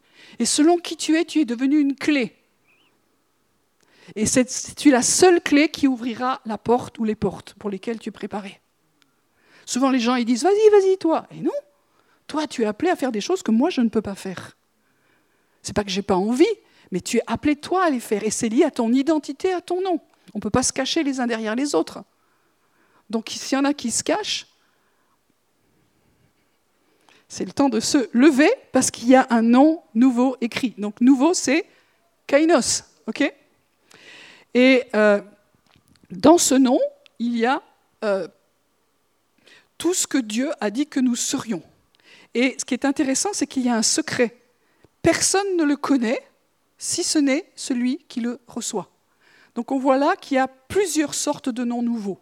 Et selon qui tu es, tu es devenu une clé. Et c'est tu la seule clé qui ouvrira la porte ou les portes pour lesquelles tu es préparé? Souvent les gens ils disent vas-y, vas-y toi. Et non, toi tu es appelé à faire des choses que moi je ne peux pas faire. C'est pas que j'ai pas envie, mais tu es appelé toi à les faire et c'est lié à ton identité, à ton nom. On ne peut pas se cacher les uns derrière les autres. Donc s'il y en a qui se cachent, c'est le temps de se lever parce qu'il y a un nom nouveau écrit. Donc nouveau, c'est Kainos. ok? Et euh, dans ce nom, il y a euh, tout ce que Dieu a dit que nous serions. Et ce qui est intéressant, c'est qu'il y a un secret. Personne ne le connaît si ce n'est celui qui le reçoit. Donc on voit là qu'il y a plusieurs sortes de noms nouveaux.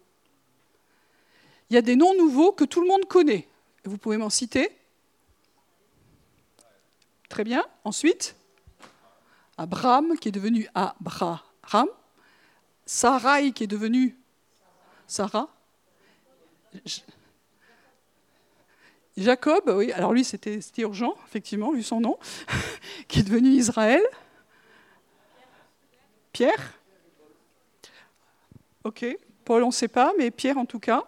Il y a des noms nouveaux que tout le monde connaît. Vous pouvez m'en citer Très bien. Ensuite, Abraham qui est devenu Abraham. Sarai qui est devenu Sarah. Jacob, oui, alors lui c'était urgent, effectivement, vu son nom, qui est devenu Israël. Pierre Ok, Paul on ne sait pas, mais Pierre en tout cas.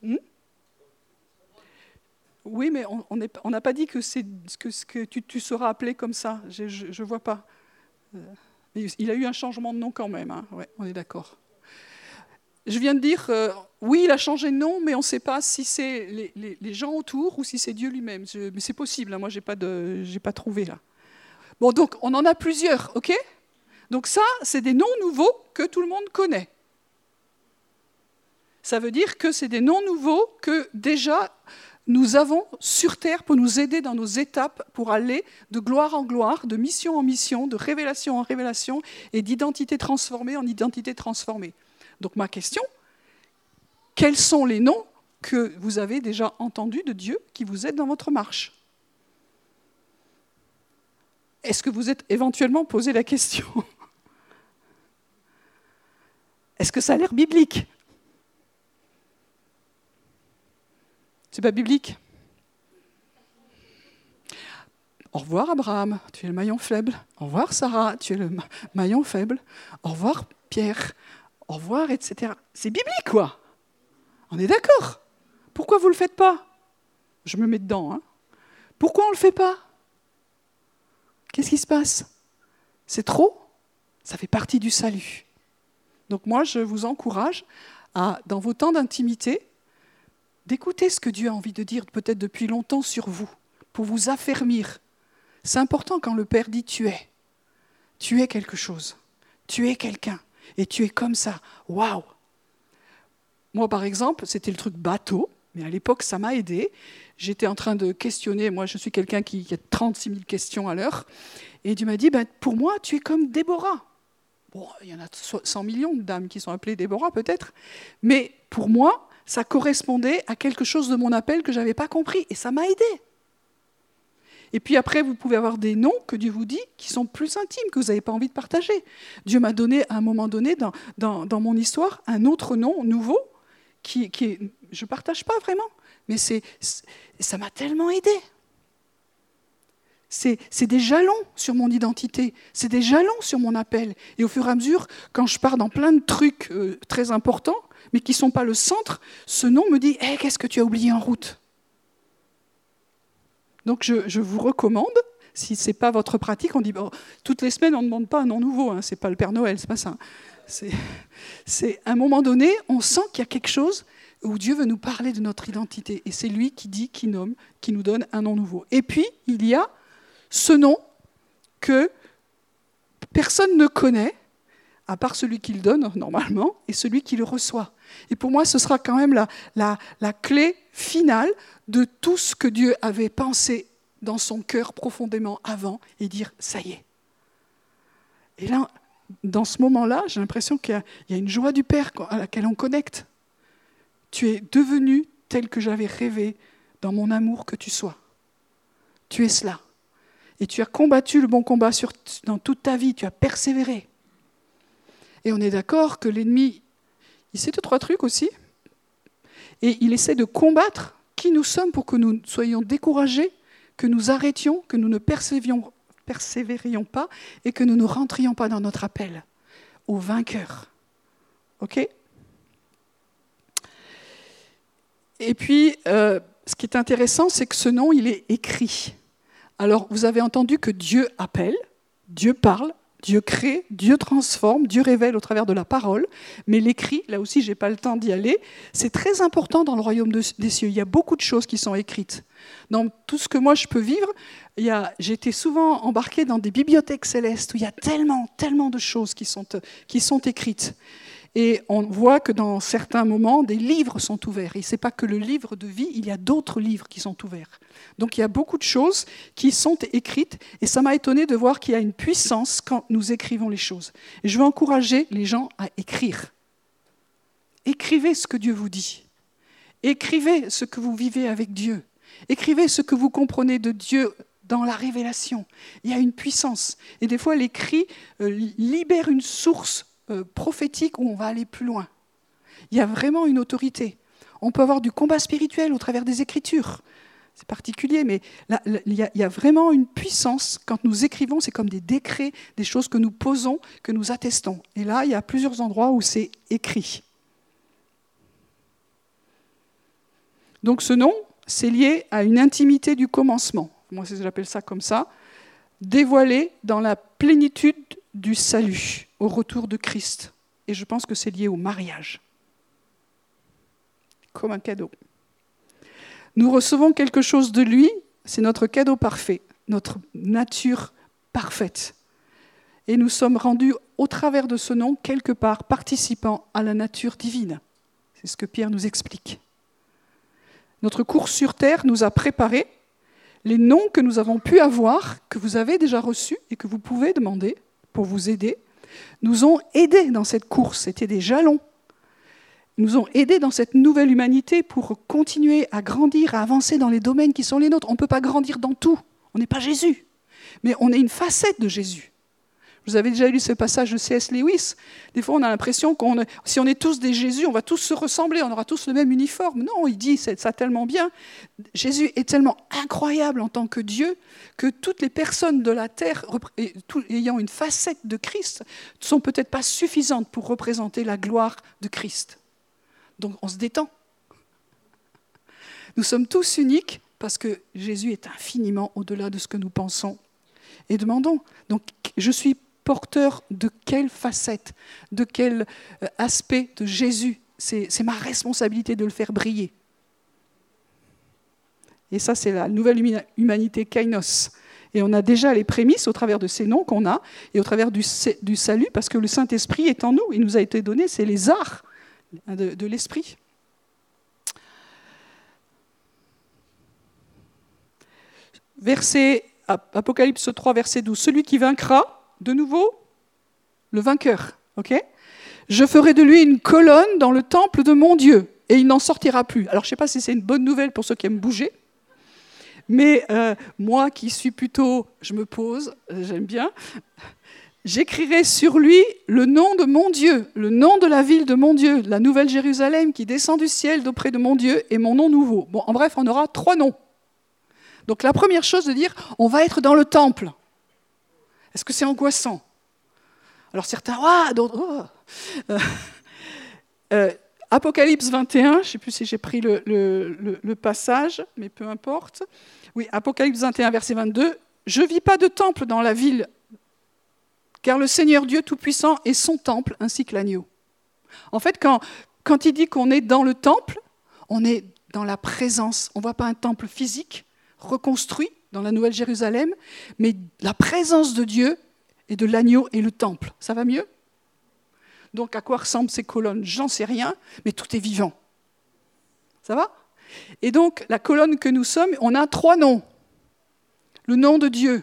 Hmm? Oui, mais on n'a pas dit que que, que tu, tu, seras appelé comme ça. Je ne vois pas. Il a eu un changement de nom quand même. Hein. Ouais, on est d'accord. Je viens de dire, euh, oui, il a changé de nom, mais on ne sait pas si c'est les, les, gens autour ou si c'est Dieu lui-même. Mais c'est possible, hein. moi, je n'ai pas, pas trouvé là. Bon, donc, on en a plusieurs, ok? Donc ça, c'est des noms nouveaux que tout le monde connaît. Ça veut dire que c'est des noms nouveaux que déjà nous avons sur Terre pour nous aider dans nos étapes pour aller de gloire en gloire, de mission en mission, de révélation en révélation et d'identité transformée en identité transformée. Donc ma question, quels sont les noms que vous avez déjà entendus de Dieu qui vous aident dans votre marche? Est-ce que vous êtes éventuellement posé la question? Est-ce que ça a l'air biblique? C'est pas biblique Au revoir Abraham, tu es le maillon faible. Au revoir Sarah, tu es le maillon faible. Au revoir Pierre, au revoir, etc. C'est biblique, quoi. On est d'accord. Pourquoi vous ne le faites pas? Je me mets dedans. Hein. Pourquoi on ne le fait pas? Qu'est-ce qui se passe? C'est trop? Ça fait partie du salut. Donc moi, je vous encourage à, dans vos temps d'intimité, d'écouter ce que Dieu a envie de dire peut-être depuis longtemps sur vous, pour vous affermir. C'est important quand le Père dit tu es. Tu es quelque chose. Tu es quelqu'un et tu es comme ça. Waouh Moi, par exemple, c'était le truc bateau, mais à l'époque, ça m'a aidé. J'étais en train de questionner. Moi, je suis quelqu'un qui, a 36 000 questions à l'heure. Et Dieu m'a dit ben, Pour moi, tu es comme Déborah. Bon, il y en a 100 millions de dames qui sont appelées Déborah, peut-être. Mais pour moi, ça correspondait à quelque chose de mon appel que je n'avais pas compris. Et ça m'a aidé. Et puis après, vous pouvez avoir des noms que Dieu vous dit qui sont plus intimes, que vous n'avez pas envie de partager. Dieu m'a donné à un moment donné dans, dans, mon histoire un autre nom nouveau qui, qui je ne partage pas vraiment, mais c'est, ça m'a tellement aidé. C'est, des jalons sur mon identité, c'est des jalons sur mon appel. Et au fur et à mesure, quand je pars dans plein de trucs euh, très importants, mais qui ne sont pas le centre, ce nom me dit hey, Qu'est-ce que tu as oublié en route? Donc je, vous recommande, si ce n'est pas votre pratique, on dit toutes les semaines on ne demande pas un nom nouveau, hein, ce n'est pas le Père Noël, c'est pas ça. C'est à un moment donné, on sent qu'il y a quelque chose où Dieu veut nous parler de notre identité. Et c'est lui qui dit, qui nomme, qui nous donne un nom nouveau. Et puis, il y a ce nom que personne ne connaît, à part celui qui le donne normalement, et celui qui le reçoit. Et pour moi, ce sera quand même la, clé finale de tout ce que Dieu avait pensé dans son cœur profondément avant et dire ça y est. Et là, dans ce moment-là, j'ai l'impression qu'il y, a une joie du Père à laquelle on connecte. Tu es devenu tel que j'avais rêvé dans mon amour que tu sois. Tu es cela. Et tu as combattu le bon combat dans toute ta vie, tu as persévéré. Et on est d'accord que l'ennemi, il sait deux, trois trucs aussi. Et il essaie de combattre qui nous sommes pour que nous soyons découragés, que nous arrêtions, que nous ne persévérions pas et que nous ne rentrions pas dans notre appel au vainqueur. OK? Et puis, euh, ce qui est intéressant, c'est que ce nom, il est écrit. Alors, vous avez entendu que Dieu appelle, Dieu parle, Dieu crée, Dieu transforme, Dieu révèle au travers de la parole, mais l'écrit, là aussi, je n'ai pas le temps d'y aller, c'est très important dans le royaume des cieux. Il y a beaucoup de choses qui sont écrites. Dans tout ce que moi je peux vivre, été souvent embarquée dans des bibliothèques célestes où il y a tellement, tellement de choses qui sont, qui sont écrites. Et on voit que dans certains moments, des livres sont ouverts. Et ce n'est pas que le livre de vie, il y a d'autres livres qui sont ouverts. Donc il y a beaucoup de choses qui sont écrites. Et ça m'a étonné de voir qu'il y a une puissance quand nous écrivons les choses. Je veux encourager les gens à écrire. Écrivez ce que Dieu vous dit. Écrivez ce que vous vivez avec Dieu. Écrivez ce que vous comprenez de Dieu dans la révélation. Il y a une puissance. Et des fois, l'écrit euh, libère une source euh, prophétique où on va aller plus loin. Il y a vraiment une autorité. On peut avoir du combat spirituel au travers des Écritures. C'est particulier, mais il, y a, il y a vraiment une puissance. Quand nous écrivons, c'est comme des décrets, des choses que nous posons, que nous attestons. Et là, il y a plusieurs endroits où c'est écrit. Donc ce nom, c'est lié à une intimité du commencement. Moi, j'appelle ça comme ça. Dévoilé dans la plénitude du salut au retour de Christ. Et je pense que c'est lié au mariage, comme un cadeau. Nous recevons quelque chose de lui, c'est notre cadeau parfait, notre nature parfaite. Et nous sommes rendus au travers de ce nom, quelque part, participant à la nature divine. C'est ce que Pierre nous explique. Notre course sur Terre nous a préparé les noms que nous avons pu avoir, que vous avez déjà reçus et que vous pouvez demander pour vous aider, nous ont aidés dans cette course. C'était des jalons. nous ont aidés dans cette nouvelle humanité pour continuer à grandir, à avancer dans les domaines qui sont les nôtres. On ne peut pas grandir dans tout. On n'est pas Jésus. Mais on est une facette de Jésus. Vous avez déjà lu ce passage de C.S. Lewis? Des fois, on a l'impression qu'on, si on est tous des Jésus, on va tous se ressembler, on aura tous le même uniforme. Non, il dit ça tellement bien. Jésus est tellement incroyable en tant que Dieu que toutes les personnes de la terre ayant une facette de Christ ne sont peut-être pas suffisantes pour représenter la gloire de Christ. Donc, on se détend. Nous sommes tous uniques parce que Jésus est infiniment au-delà de ce que nous pensons et demandons. Donc, je suis porteur de quelle facette, de quel euh, aspect de Jésus. C'est ma responsabilité de le faire briller. Et ça, c'est la nouvelle humanité kainos. Et on a déjà les prémices au travers de ces noms qu'on a et au travers du, salut, parce que le Saint-Esprit est en nous. Il nous a été donné, c'est les arts de, de l'Esprit. Verset, Apocalypse 3, verset 12. Celui qui vaincra, de nouveau, le vainqueur. ok? Je ferai de lui une colonne dans le temple de mon Dieu, et il n'en sortira plus. Alors je ne sais pas si c'est une bonne nouvelle pour ceux qui aiment bouger, mais euh, moi qui suis plutôt, je me pose, j'aime bien, j'écrirai sur lui le nom de mon Dieu, le nom de la ville de mon Dieu, la nouvelle Jérusalem qui descend du ciel d'auprès de mon Dieu, et mon nom nouveau. Bon, en bref, on aura trois noms. Donc la première chose de dire, on va être dans le temple. Est-ce que c'est angoissant? Alors certains, ah, d'autres, oh. euh, euh, Apocalypse 21, je ne sais plus si j'ai pris le, passage, mais peu importe. Oui, Apocalypse 21, verset 22. Je ne vis pas de temple dans la ville, car le Seigneur Dieu Tout-Puissant est son temple ainsi que l'agneau. En fait, quand il dit qu'on est dans le temple, on est dans la présence. On ne voit pas un temple physique reconstruit, dans la Nouvelle Jérusalem, mais la présence de Dieu et de l'agneau et le temple. Ça va mieux? Donc à quoi ressemblent ces colonnes? J'en sais rien, mais tout est vivant. Ça va? Et donc la colonne que nous sommes, on a trois noms. Le nom de Dieu,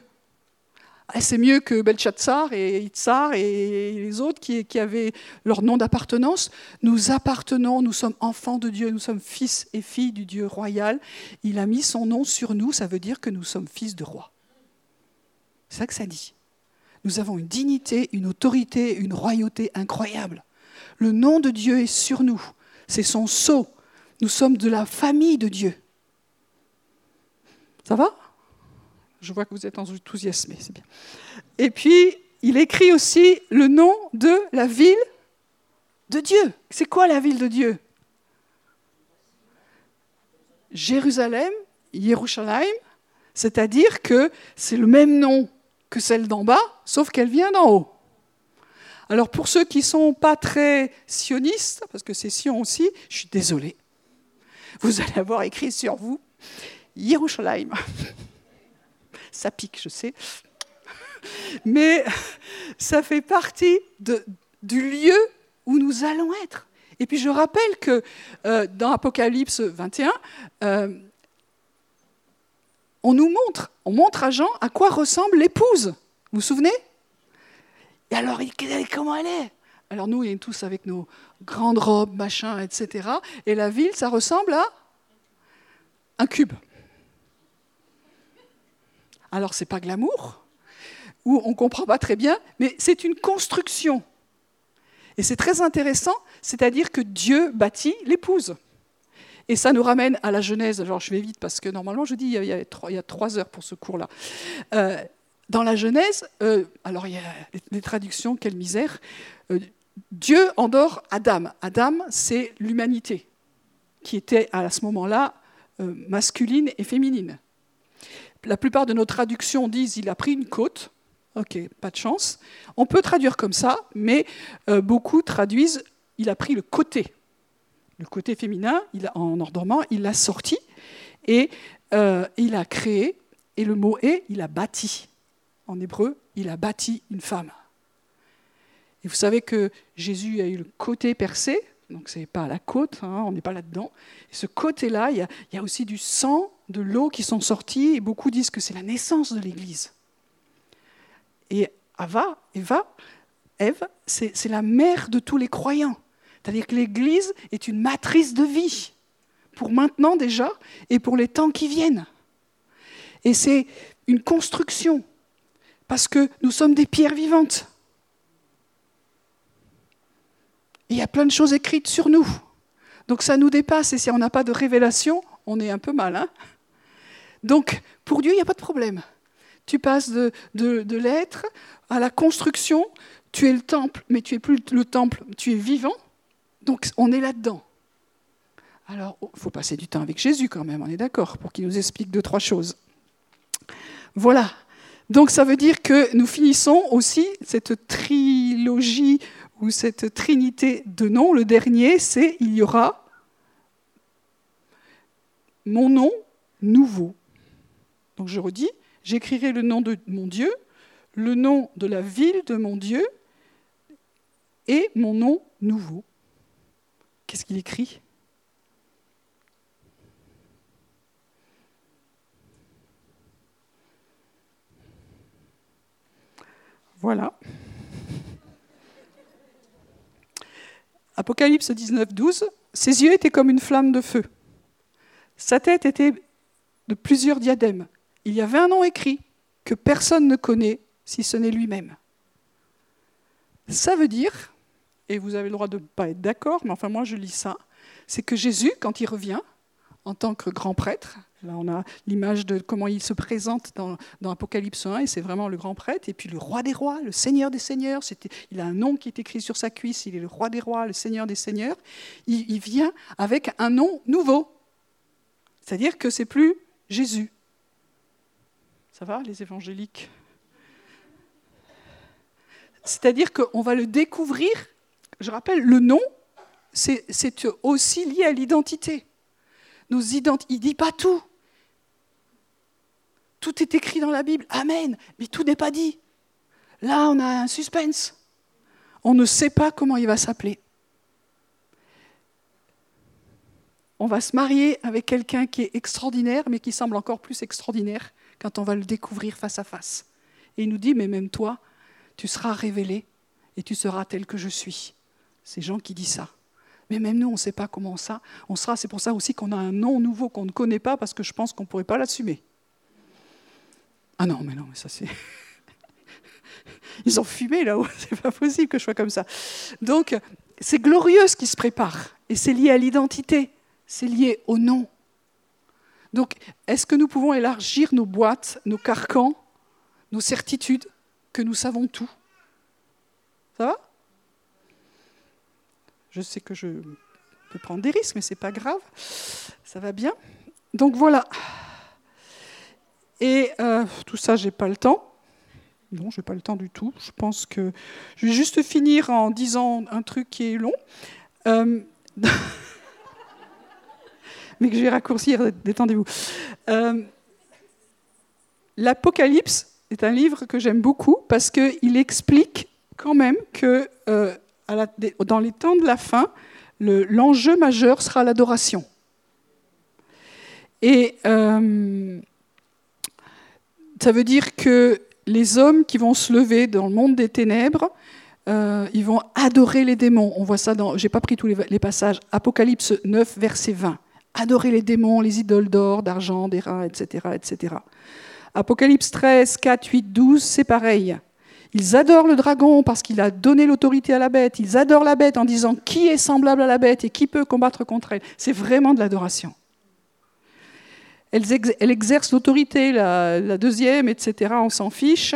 ah, c'est mieux que Belshazzar et Itzar et les autres qui, avaient leur nom d'appartenance. Nous appartenons, nous sommes enfants de Dieu, nous sommes fils et filles du Dieu royal. Il a mis son nom sur nous, ça veut dire que nous sommes fils de roi. C'est ça que ça dit. Nous avons une dignité, une autorité, une royauté incroyable. Le nom de Dieu est sur nous. C'est son sceau. Nous sommes de la famille de Dieu. Ça va? Je vois que vous êtes enthousiasmés, c'est bien. Et puis, il écrit aussi le nom de la ville de Dieu. C'est quoi la ville de Dieu? Jérusalem, Yerushalayim, c'est-à-dire que c'est le même nom que celle d'en bas, sauf qu'elle vient d'en haut. Alors pour ceux qui ne sont pas très sionistes, parce que c'est Sion aussi, je suis désolée, vous allez avoir écrit sur vous Yerushalayim ça pique, je sais. Mais ça fait partie du lieu où nous allons être. Et puis je rappelle que euh, dans Apocalypse 21, euh, on nous montre, on montre à Jean à quoi ressemble l'épouse. Vous vous souvenez? Et alors, comment elle est? Alors nous, on est tous avec nos grandes robes, machin, etc. Et la ville, ça ressemble à un cube. Alors, c'est pas glamour, ou on comprend pas très bien, mais c'est une construction. Et c'est très intéressant, c'est-à-dire que Dieu bâtit l'épouse. Et ça nous ramène à la Genèse. Alors je vais vite parce que normalement je dis il y a, trois, heures pour ce cours-là. Euh, dans la Genèse, euh, alors il y a les, traductions, quelle misère. Euh, Dieu endort Adam. Adam, c'est l'humanité qui était à ce moment-là masculine et féminine. La plupart de nos traductions disent il a pris une côte. Ok, pas de chance. On peut traduire comme ça, mais euh, beaucoup traduisent il a pris le côté. Le côté féminin, il en endormant, il l'a sorti et euh, il a créé. Et le mot est il a bâti. En hébreu, il a bâti une femme. Et vous savez que Jésus a eu le côté percé, donc ce n'est pas la côte, hein, on n'est pas là-dedans. Ce côté-là, il y a aussi du sang, de l'eau qui sont sortis, et beaucoup disent que c'est la naissance de l'Église. Et Ava, Eva, Ève, c'est la mère de tous les croyants. C'est-à-dire que l'Église est une matrice de vie, pour maintenant déjà, et pour les temps qui viennent. Et c'est une construction, parce que nous sommes des pierres vivantes. il y a plein de choses écrites sur nous. Donc ça nous dépasse, et si on n'a pas de révélation, on est un peu mal. Hein? Donc pour Dieu, il n'y a pas de problème tu passes de, l'être à la construction, tu es le temple, mais tu es plus le temple, tu es vivant, donc on est là-dedans. Alors, il oh, faut passer du temps avec Jésus quand même, on est d'accord, pour qu'il nous explique deux, trois choses. Voilà. Donc ça veut dire que nous finissons aussi cette trilogie ou cette trinité de noms. Le dernier, c'est il y aura mon nom nouveau. Donc je redis, J'écrirai le nom de mon Dieu, le nom de la ville de mon Dieu et mon nom nouveau. Qu'est-ce qu'il écrit? Voilà. Apocalypse 19, 12. Ses yeux étaient comme une flamme de feu. Sa tête était de plusieurs diadèmes il y avait un nom écrit que personne ne connaît si ce n'est lui-même. Ça veut dire, et vous avez le droit de ne pas être d'accord, mais enfin moi je lis ça, c'est que Jésus, quand il revient en tant que grand prêtre, là on a l'image de comment il se présente dans, Apocalypse 1, et c'est vraiment le grand prêtre, et puis le roi des rois, le seigneur des seigneurs, il a un nom qui est écrit sur sa cuisse, il est le roi des rois, le seigneur des seigneurs, il, il vient avec un nom nouveau. C'est-à-dire que c'est plus Jésus, ça va, les évangéliques? C'est-à-dire qu'on va le découvrir. Je rappelle, le nom, c'est aussi lié à l'identité. Il ne dit pas tout. Tout est écrit dans la Bible. Amen. Mais tout n'est pas dit. Là, on a un suspense. On ne sait pas comment il va s'appeler. On va se marier avec quelqu'un qui est extraordinaire, mais qui semble encore plus extraordinaire quand on va le découvrir face à face. Et il nous dit, mais même toi, tu seras révélé et tu seras tel que je suis. C'est Jean qui dit ça. Mais même nous, on ne sait pas comment ça. On sera. C'est pour ça aussi qu'on a un nom nouveau qu'on ne connaît pas parce que je pense qu'on ne pourrait pas l'assumer. Ah non, mais non, mais ça c'est. Ils ont fumé là-haut. C'est pas possible que je sois comme ça. Donc, c'est glorieux ce qui se prépare. Et c'est lié à l'identité. C'est lié au nom. Donc, est-ce que nous pouvons élargir nos boîtes, nos carcans, nos certitudes, que nous savons tout? Ça va? Je sais que je peux prendre des risques, mais ce n'est pas grave. Ça va bien? Donc voilà. Et euh, tout ça, j'ai pas le temps. Non, je n'ai pas le temps du tout. Je pense que je vais juste finir en disant un truc qui est long. Euh, mais que je vais raccourcir, détendez-vous. Euh, L'Apocalypse est un livre que j'aime beaucoup parce qu'il explique quand même que euh, dans les temps de la fin, l'enjeu majeur sera l'adoration. Et euh, ça veut dire que les hommes qui vont se lever dans le monde des ténèbres, ils vont adorer les démons. On voit ça dans, j'ai pas pris tous les, passages, Apocalypse 9, verset 20. Adorer les démons, les idoles d'or, d'argent, d'airain, etc., etc. Apocalypse 13, 4, 8, 12, c'est pareil. Ils adorent le dragon parce qu'il a donné l'autorité à la bête. Ils adorent la bête en disant qui est semblable à la bête et qui peut combattre contre elle. C'est vraiment de l'adoration. Elle exerce l'autorité, la, deuxième, etc. On s'en fiche.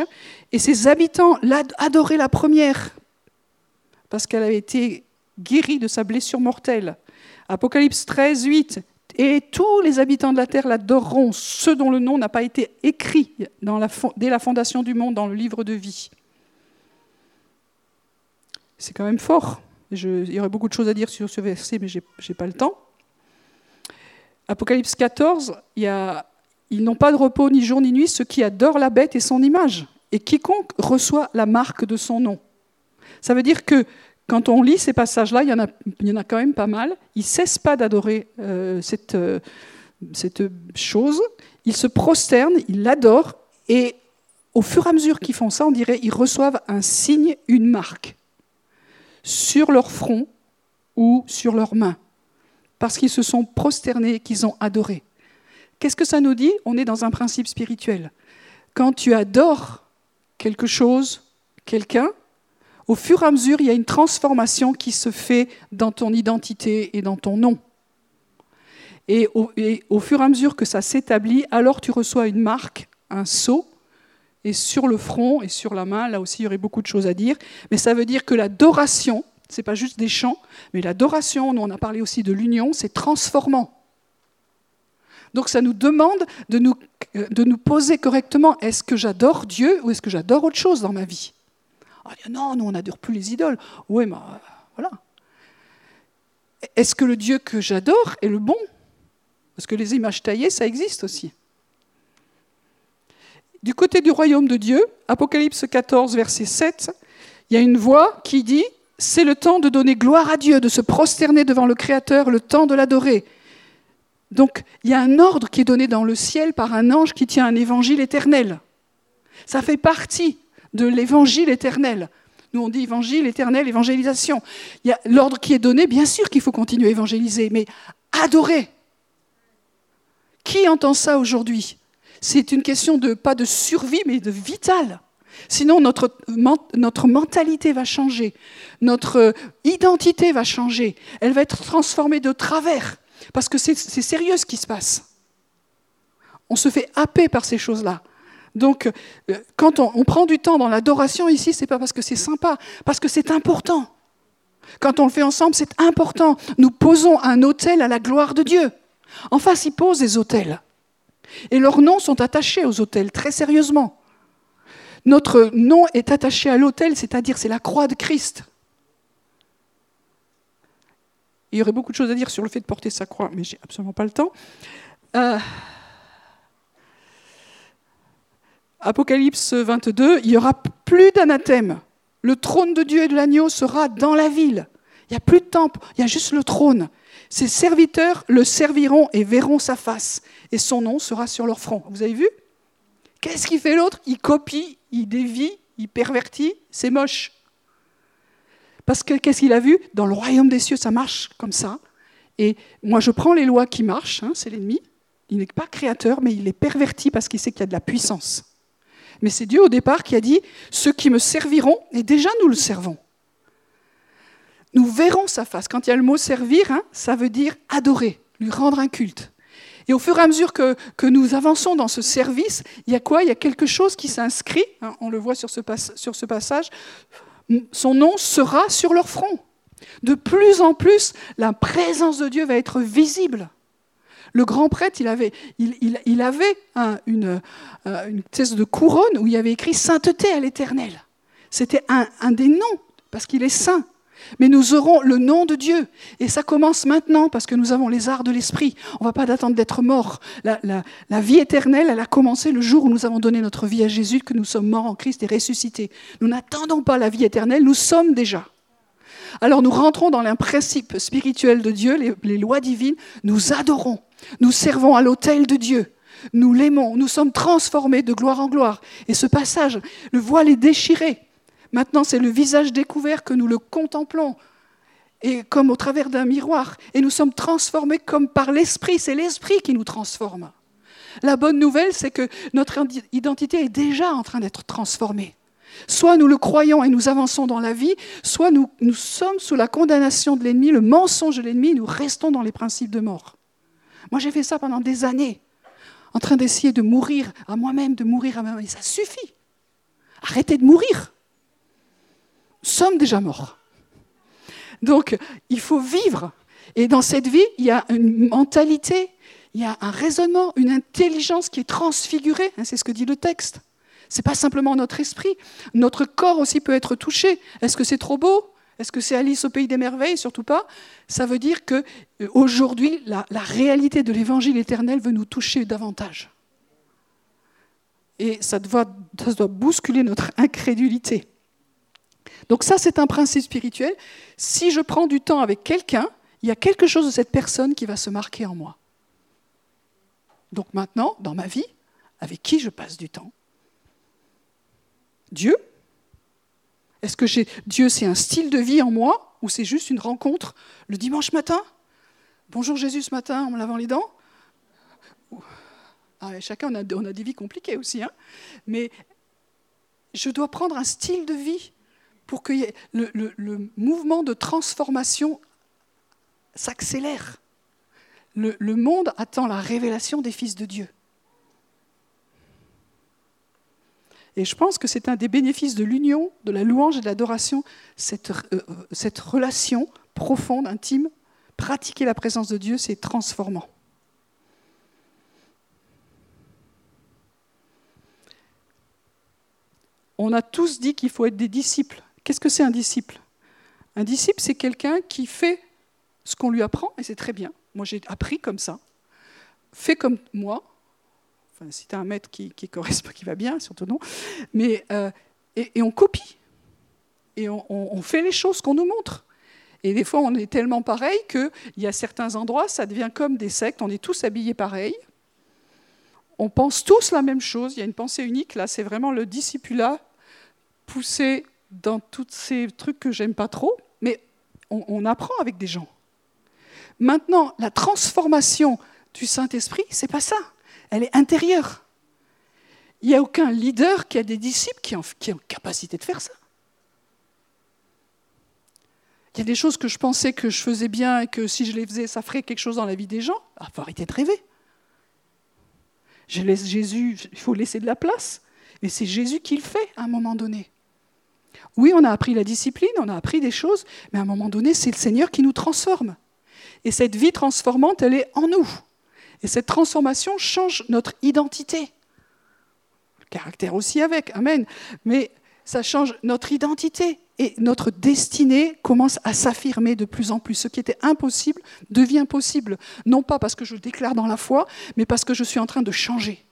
Et ses habitants adoraient la première parce qu'elle avait été guérie de sa blessure mortelle. Apocalypse 13, 8. Et tous les habitants de la terre l'adoreront, ceux dont le nom n'a pas été écrit dès la fondation du monde dans le livre de vie. C'est quand même fort. il y aurait beaucoup de choses à dire sur ce verset, mais je n'ai pas le temps. Apocalypse 14, il y a, ils n'ont pas de repos ni jour ni nuit, ceux qui adorent la bête et son image, et quiconque reçoit la marque de son nom. Ça veut dire que quand on lit ces passages-là, il, y en a, il quand même pas mal, ils ne cessent pas d'adorer euh, cette, euh, cette chose, ils se prosternent, ils l'adorent, et au fur et à mesure qu'ils font ça, on dirait ils reçoivent un signe, une marque sur leur front ou sur leurs mains, parce qu'ils se sont prosternés, qu'ils ont adoré. Qu'est-ce que ça nous dit? On est dans un principe spirituel. Quand tu adores quelque chose, quelqu'un, au fur et à mesure, il y a une transformation qui se fait dans ton identité et dans ton nom. Et au, fur et à mesure que ça s'établit, alors tu reçois une marque, un sceau, et sur le front et sur la main, là aussi, il y aurait beaucoup de choses à dire. Mais ça veut dire que l'adoration, ce n'est pas juste des chants, mais l'adoration, nous on a parlé aussi de l'union, c'est transformant. Donc ça nous demande de nous, de nous poser correctement, est-ce que j'adore Dieu ou est-ce que j'adore autre chose dans ma vie? Ah, Non, nous on n'adore plus les idoles. Oui, mais euh, voilà. Est-ce que le Dieu que j'adore est le bon? Parce que les images taillées, ça existe aussi. Du côté du royaume de Dieu, Apocalypse 14, verset 7, il y a une voix qui dit, c'est le temps de donner gloire à Dieu, de se prosterner devant le Créateur, le temps de l'adorer. Donc il y a un ordre qui est donné dans le ciel par un ange qui tient un évangile éternel. Ça fait partie de l'évangile éternel. Nous, on dit évangile éternel, évangélisation. Il y a l'ordre qui est donné, bien sûr qu'il faut continuer à évangéliser, mais adorer. Qui entend ça aujourd'hui? C'est une question de pas de survie, mais de vital. Sinon, notre, notre mentalité va changer, notre identité va changer, elle va être transformée de travers, parce que c'est sérieux ce qui se passe. On se fait happer par ces choses-là. Donc, euh, quand on, prend du temps dans l'adoration ici, c'est pas parce que c'est sympa, parce que c'est important. Quand on le fait ensemble, c'est important. Nous posons un autel à la gloire de Dieu. En face, ils posent des autels. Et leurs noms sont attachés aux autels, très sérieusement. Notre nom est attaché à l'autel, c'est-à-dire c'est la croix de Christ. Il y aurait beaucoup de choses à dire sur le fait de porter sa croix, mais j'ai absolument pas le temps. Euh, Apocalypse 22, il n'y aura plus d'anathème. Le trône de Dieu et de l'agneau sera dans la ville. Il n'y a plus de temple, il y a juste le trône. Ses serviteurs le serviront et verront sa face, et son nom sera sur leur front. Vous avez vu? Qu'est-ce qu'il fait l'autre? Il copie, il dévie, il pervertit, c'est moche. Parce que qu'est-ce qu'il a vu? Dans le royaume des cieux, ça marche comme ça. Et moi, je prends les lois qui marchent, hein, c'est l'ennemi. Il n'est pas créateur, mais il est perverti parce qu'il sait qu'il y a de la puissance. Mais c'est Dieu au départ qui a dit, ceux qui me serviront, et déjà nous le servons nous verrons sa face. Quand il y a le mot servir, hein, ça veut dire adorer, lui rendre un culte. Et au fur et à mesure que, nous avançons dans ce service, il y a quoi? Il y a quelque chose qui s'inscrit, hein, on le voit sur ce, sur ce passage, son nom sera sur leur front. De plus en plus, la présence de Dieu va être visible. Le grand prêtre, il avait, une, euh, une de couronne où il y avait écrit sainteté à l'éternel. C'était un, des noms, parce qu'il est saint. Mais nous aurons le nom de Dieu. Et ça commence maintenant parce que nous avons les arts de l'esprit. On ne va pas d'attendre d'être mort. La, la, vie éternelle, elle a commencé le jour où nous avons donné notre vie à Jésus, que nous sommes morts en Christ et ressuscités. Nous n'attendons pas la vie éternelle, nous sommes déjà. Alors nous rentrons dans un principe spirituel de Dieu, les, les lois divines, nous adorons, nous servons à l'autel de Dieu, nous l'aimons, nous sommes transformés de gloire en gloire. Et ce passage, le voile est déchiré. Maintenant, c'est le visage découvert que nous le contemplons, et comme au travers d'un miroir. Et nous sommes transformés comme par l'Esprit. C'est l'Esprit qui nous transforme. La bonne nouvelle, c'est que notre identité est déjà en train d'être transformée. Soit nous le croyons et nous avançons dans la vie, soit nous, sommes sous la condamnation de l'ennemi, le mensonge de l'ennemi, nous restons dans les principes de mort. Moi, j'ai fait ça pendant des années, en train d'essayer de mourir à moi-même, de mourir à moi-même. Ça suffit. Arrêtez de mourir. Nous sommes déjà morts. Donc, il faut vivre. Et dans cette vie, il y a une mentalité, il y a un raisonnement, une intelligence qui est transfigurée. Hein, c'est ce que dit le texte. Ce n'est pas simplement notre esprit. Notre corps aussi peut être touché. Est-ce que c'est trop beau? Est-ce que c'est Alice au pays des merveilles? Surtout pas. Ça veut dire que euh, aujourd'hui, la, réalité de l'évangile éternel veut nous toucher davantage. Et ça doit, ça doit bousculer notre incrédulité. Donc ça, c'est un principe spirituel. Si je prends du temps avec quelqu'un, il y a quelque chose de cette personne qui va se marquer en moi. Donc maintenant, dans ma vie, avec qui je passe du temps? Dieu? Est-ce que Dieu, c'est un style de vie en moi ou c'est juste une rencontre le dimanche matin? Bonjour Jésus ce matin en me lavant les dents? Ah, Chacun, on a, des vies compliquées aussi. Hein Mais je dois prendre un style de vie pour que le, le, mouvement de transformation s'accélère. Le, le monde attend la révélation des fils de Dieu. Et je pense que c'est un des bénéfices de l'union, de la louange et de l'adoration, cette, euh, cette relation profonde, intime. Pratiquer la présence de Dieu, c'est transformant. On a tous dit qu'il faut être des disciples. Qu'est-ce que c'est un disciple? Un disciple, c'est quelqu'un qui fait ce qu'on lui apprend, et c'est très bien. Moi, j'ai appris comme ça. Fais comme moi. Enfin, si tu as un maître qui, correspond, qui va bien, surtout non. Mais, euh, et, on copie. Et on, fait les choses qu'on nous montre. Et des fois, on est tellement pareil qu'il y a certains endroits, ça devient comme des sectes, on est tous habillés pareil. On pense tous la même chose, il y a une pensée unique, là, c'est vraiment le discipulat poussé dans tous ces trucs que j'aime pas trop, mais on, apprend avec des gens. Maintenant, la transformation du Saint-Esprit, c'est pas ça. Elle est intérieure. Il n'y a aucun leader qui a des disciples qui ont, qui capacité de faire ça. Il y a des choses que je pensais que je faisais bien et que si je les faisais, ça ferait quelque chose dans la vie des gens. Il ah, faut arrêter de rêver. Je laisse Jésus, il faut laisser de la place. Mais c'est Jésus qui le fait à un moment donné. Oui, on a appris la discipline, on a appris des choses, mais à un moment donné, c'est le Seigneur qui nous transforme. Et cette vie transformante, elle est en nous. Et cette transformation change notre identité. Le caractère aussi avec, Amen. Mais ça change notre identité. Et notre destinée commence à s'affirmer de plus en plus. Ce qui était impossible devient possible. Non pas parce que je déclare dans la foi, mais parce que je suis en train de changer.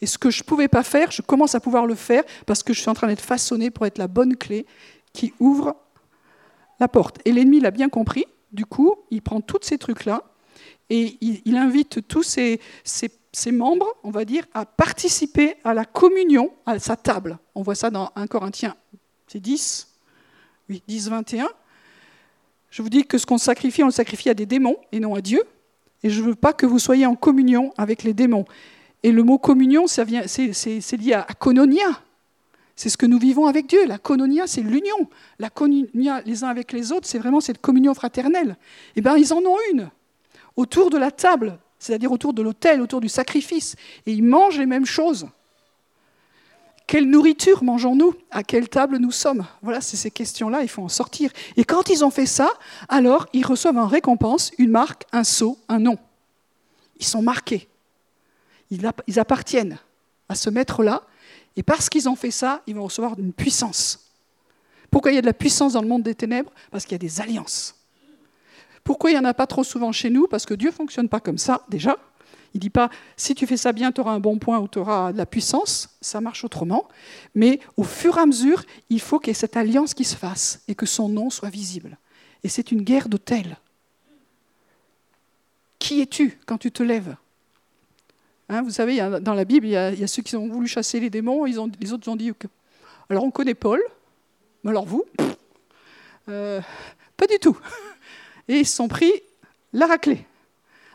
Et ce que je ne pouvais pas faire, je commence à pouvoir le faire parce que je suis en train d'être façonné pour être la bonne clé qui ouvre la porte. Et l'ennemi l'a bien compris. Du coup, il prend tous ces trucs-là et il, invite tous ses, membres, on va dire, à participer à la communion à sa table. On voit ça dans 1 Corinthiens, c'est 10, oui, 10, 21. Je vous dis que ce qu'on sacrifie, on le sacrifie à des démons et non à Dieu. Et je ne veux pas que vous soyez en communion avec les démons. Et le mot communion, c'est lié à kononia. C'est ce que nous vivons avec Dieu. La kononia, c'est l'union. La kononia les uns avec les autres, c'est vraiment cette communion fraternelle. Eh bien, ils en ont une. Autour de la table, c'est-à-dire autour de l'autel, autour du sacrifice. Et ils mangent les mêmes choses. Quelle nourriture mangeons-nous? À quelle table nous sommes? Voilà, c'est ces questions-là, il faut en sortir. Et quand ils ont fait ça, alors ils reçoivent en récompense une marque, un sceau, un nom. Ils sont marqués ils appartiennent à ce maître-là, et parce qu'ils ont fait ça, ils vont recevoir une puissance. Pourquoi il y a de la puissance dans le monde des ténèbres? Parce qu'il y a des alliances. Pourquoi il n'y en a pas trop souvent chez nous? Parce que Dieu ne fonctionne pas comme ça, déjà. Il ne dit pas, si tu fais ça bien, tu auras un bon point ou tu auras de la puissance. Ça marche autrement. Mais au fur et à mesure, il faut qu'il y ait cette alliance qui se fasse et que son nom soit visible. Et c'est une guerre d'autel. Qui es-tu quand tu te lèves? Hein, Vous savez, dans la Bible, il y, a, ceux qui ont voulu chasser les démons, les autres ont dit. Alors on connaît Paul, mais alors vous? Euh, Pas du tout. Et ils se sont pris la raclée.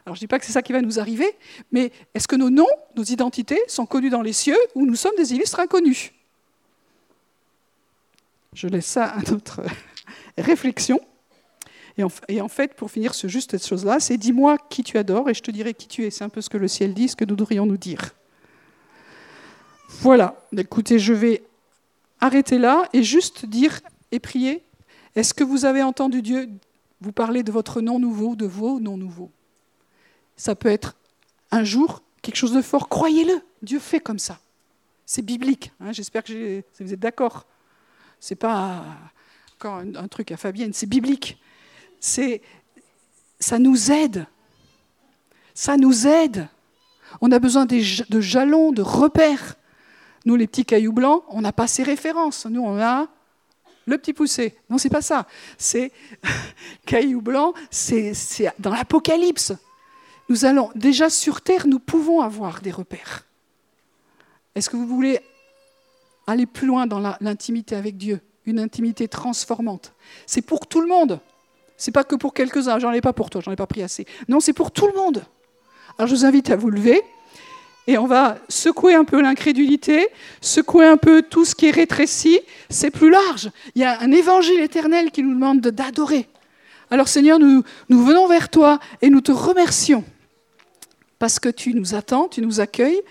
Alors je ne dis pas que c'est ça qui va nous arriver, mais est-ce que nos noms, nos identités sont connus dans les cieux ou nous sommes des illustres inconnus? Je laisse ça à notre réflexion. Et en, fait, pour finir ce juste cette chose-là, c'est dis-moi qui tu adores et je te dirai qui tu es. C'est un peu ce que le ciel dit, ce que nous devrions nous dire. Voilà. Écoutez, je vais arrêter là et juste dire et prier. Est-ce que vous avez entendu Dieu vous parler de votre nom nouveau, de vos noms nouveaux Ça peut être un jour quelque chose de fort. Croyez-le. Dieu fait comme ça. C'est biblique. Hein. J'espère que vous êtes d'accord. C'est pas un truc à Fabienne. C'est biblique c'est ça nous aide. Ça nous aide. On a besoin de jalons, de repères. Nous, les petits cailloux blancs, on n'a pas ces références. Nous, on a le petit poussé. Non, c'est pas ça. C'est cailloux blancs, c'est dans l'Apocalypse. Nous allons déjà sur terre, nous pouvons avoir des repères. Est-ce que vous voulez aller plus loin dans l'intimité avec Dieu, une intimité transformante? C'est pour tout le monde. C'est pas que pour quelques-uns, j'en ai pas pour toi, j'en ai pas pris assez. Non, c'est pour tout le monde. Alors je vous invite à vous lever et on va secouer un peu l'incrédulité, secouer un peu tout ce qui est rétréci. C'est plus large. Il y a un évangile éternel qui nous demande d'adorer. Alors Seigneur, nous, venons vers toi et nous te remercions parce que tu nous attends, tu nous accueilles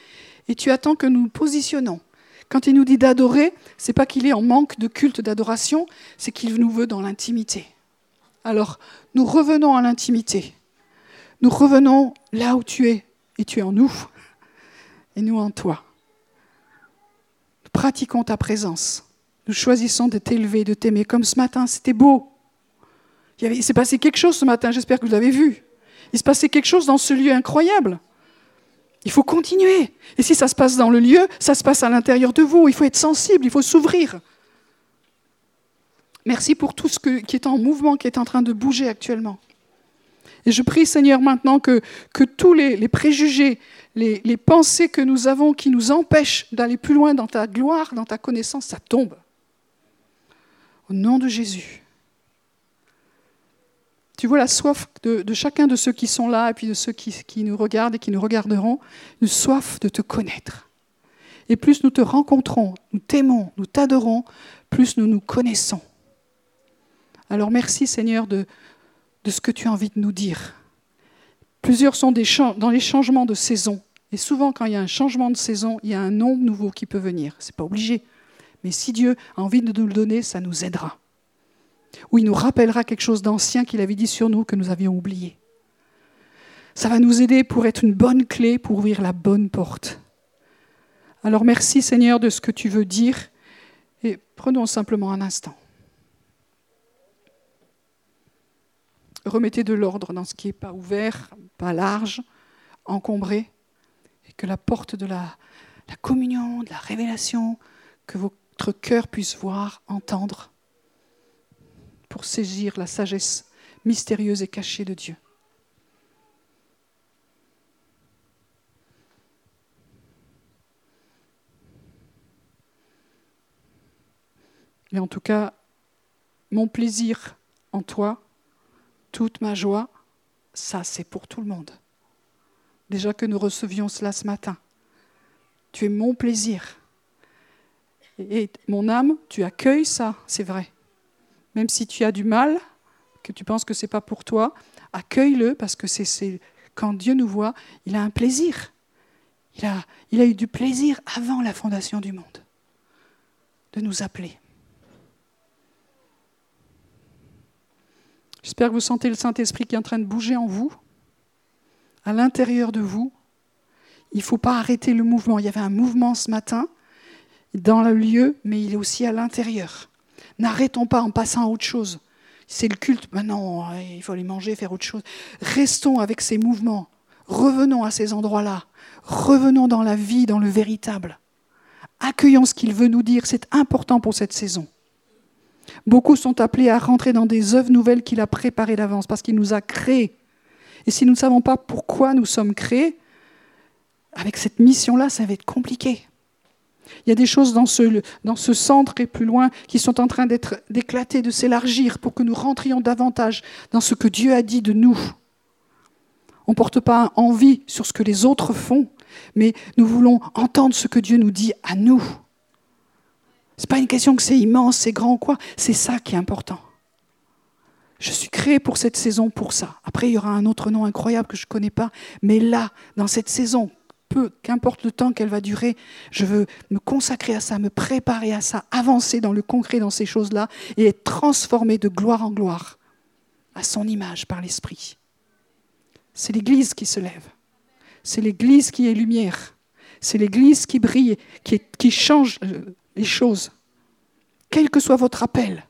et tu attends que nous nous positionnons. Quand il nous dit d'adorer, c'est pas qu'il est en manque de culte d'adoration, c'est qu'il nous veut dans l'intimité. Alors, nous revenons à l'intimité. Nous revenons là où tu es, et tu es en nous, et nous en toi. Nous pratiquons ta présence. Nous choisissons de t'élever, de t'aimer. Comme ce matin, c'était beau. Il, s'est passé quelque chose ce matin, j'espère que vous l'avez vu. Il se passait quelque chose dans ce lieu incroyable. Il faut continuer. Et si ça se passe dans le lieu, ça se passe à l'intérieur de vous. Il faut être sensible, il faut s'ouvrir. Merci pour tout ce qui est en mouvement, qui est en train de bouger actuellement. Et je prie, Seigneur, maintenant que, tous les, préjugés, les, pensées que nous avons qui nous empêchent d'aller plus loin dans ta gloire, dans ta connaissance, ça tombe. Au nom de Jésus. Tu vois la soif de, de, chacun de ceux qui sont là et puis de ceux qui, qui nous regardent et qui nous regarderont, une soif de te connaître. Et plus nous te rencontrons, nous t'aimons, nous t'adorons, plus nous nous connaissons. Alors merci Seigneur de, ce que tu as envie de nous dire. Plusieurs sont des dans les changements de saison. Et souvent, quand il y a un changement de saison, il y a un nom nouveau qui peut venir. Ce n'est pas obligé. Mais si Dieu a envie de nous le donner, ça nous aidera. Ou il nous rappellera quelque chose d'ancien qu'il avait dit sur nous que nous avions oublié. Ça va nous aider pour être une bonne clé pour ouvrir la bonne porte. Alors merci Seigneur de ce que tu veux dire et prenons simplement un instant. Remettez de l'ordre dans ce qui n'est pas ouvert, pas large, encombré, et que la porte de la, la communion, de la révélation, que votre cœur puisse voir, entendre, pour saisir la sagesse mystérieuse et cachée de Dieu. Et en tout cas, mon plaisir en toi, toute ma joie, ça c'est pour tout le monde. Déjà que nous recevions cela ce matin. Tu es mon plaisir. Et mon âme, tu accueilles ça, c'est vrai. Même si tu as du mal, que tu penses que ce n'est pas pour toi, accueille-le parce que c'est quand Dieu nous voit, il a un plaisir. Il a, il a eu du plaisir avant la fondation du monde de nous appeler. J'espère que vous sentez le Saint-Esprit qui est en train de bouger en vous, à l'intérieur de vous. Il ne faut pas arrêter le mouvement. Il y avait un mouvement ce matin dans le lieu, mais il est aussi à l'intérieur. N'arrêtons pas en passant à autre chose. C'est le culte. Maintenant, il faut aller manger, faire autre chose. Restons avec ces mouvements. Revenons à ces endroits-là. Revenons dans la vie, dans le véritable. Accueillons ce qu'il veut nous dire. C'est important pour cette saison. Beaucoup sont appelés à rentrer dans des œuvres nouvelles qu'il a préparées d'avance parce qu'il nous a créés. Et si nous ne savons pas pourquoi nous sommes créés, avec cette mission-là, ça va être compliqué. Il y a des choses dans ce, centre et plus loin qui sont en train d'être d'éclater, de s'élargir pour que nous rentrions davantage dans ce que Dieu a dit de nous. On ne porte pas envie sur ce que les autres font, mais nous voulons entendre ce que Dieu nous dit à nous. Ce n'est pas une question que c'est immense, c'est grand ou quoi, c'est ça qui est important. Je suis créé pour cette saison, pour ça. Après, il y aura un autre nom incroyable que je ne connais pas, mais là, dans cette saison, peu, qu'importe le temps qu'elle va durer, je veux me consacrer à ça, me préparer à ça, avancer dans le concret dans ces choses-là et être transformé de gloire en gloire à son image par l'Esprit. C'est l'Église qui se lève. C'est l'Église qui est lumière. C'est l'Église qui brille, qui, qui change euh, les choses. Quel que soit votre appel,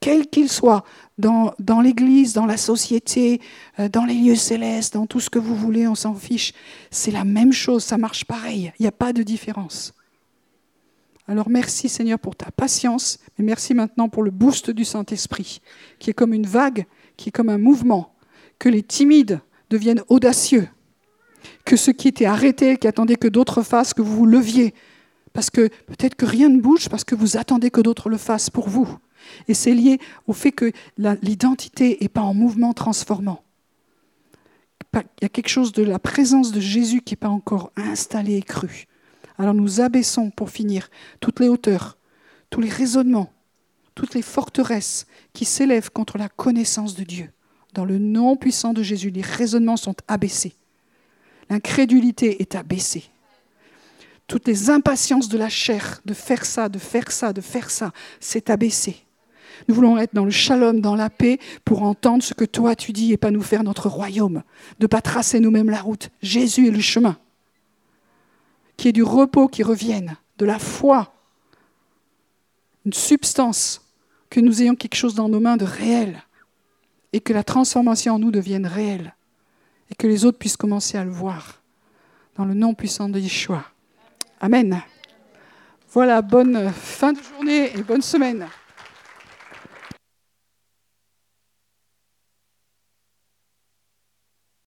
quel qu'il soit, dans, l'Église, dans la société, euh, dans les lieux célestes, dans tout ce que vous voulez, on s'en fiche. C'est la même chose, ça marche pareil, il n'y a pas de différence. Alors merci Seigneur pour ta patience, mais merci maintenant pour le boost du Saint-Esprit, qui est comme une vague, qui est comme un mouvement, que les timides deviennent audacieux. Que ceux qui étaient arrêtés, qui attendaient que d'autres fassent, que vous vous leviez. Parce que peut-être que rien ne bouge, parce que vous attendez que d'autres le fassent pour vous. Et c'est lié au fait que l'identité n'est pas en mouvement transformant. Il y a quelque chose de la présence de Jésus qui n'est pas encore installé et cru. Alors nous abaissons, pour finir, toutes les hauteurs, tous les raisonnements, toutes les forteresses qui s'élèvent contre la connaissance de Dieu. Dans le nom puissant de Jésus, les raisonnements sont abaissés. L'incrédulité est abaissée. Toutes les impatiences de la chair, de faire ça, de faire ça, de faire ça, c'est abaissé. Nous voulons être dans le shalom, dans la paix, pour entendre ce que toi tu dis et pas nous faire notre royaume, de ne pas tracer nous-mêmes la route. Jésus est le chemin. Qu'il y ait du repos qui revienne, de la foi, une substance, que nous ayons quelque chose dans nos mains de réel et que la transformation en nous devienne réelle et que les autres puissent commencer à le voir dans le nom puissant de Yeshua. Amen. Voilà, bonne fin de journée et bonne semaine.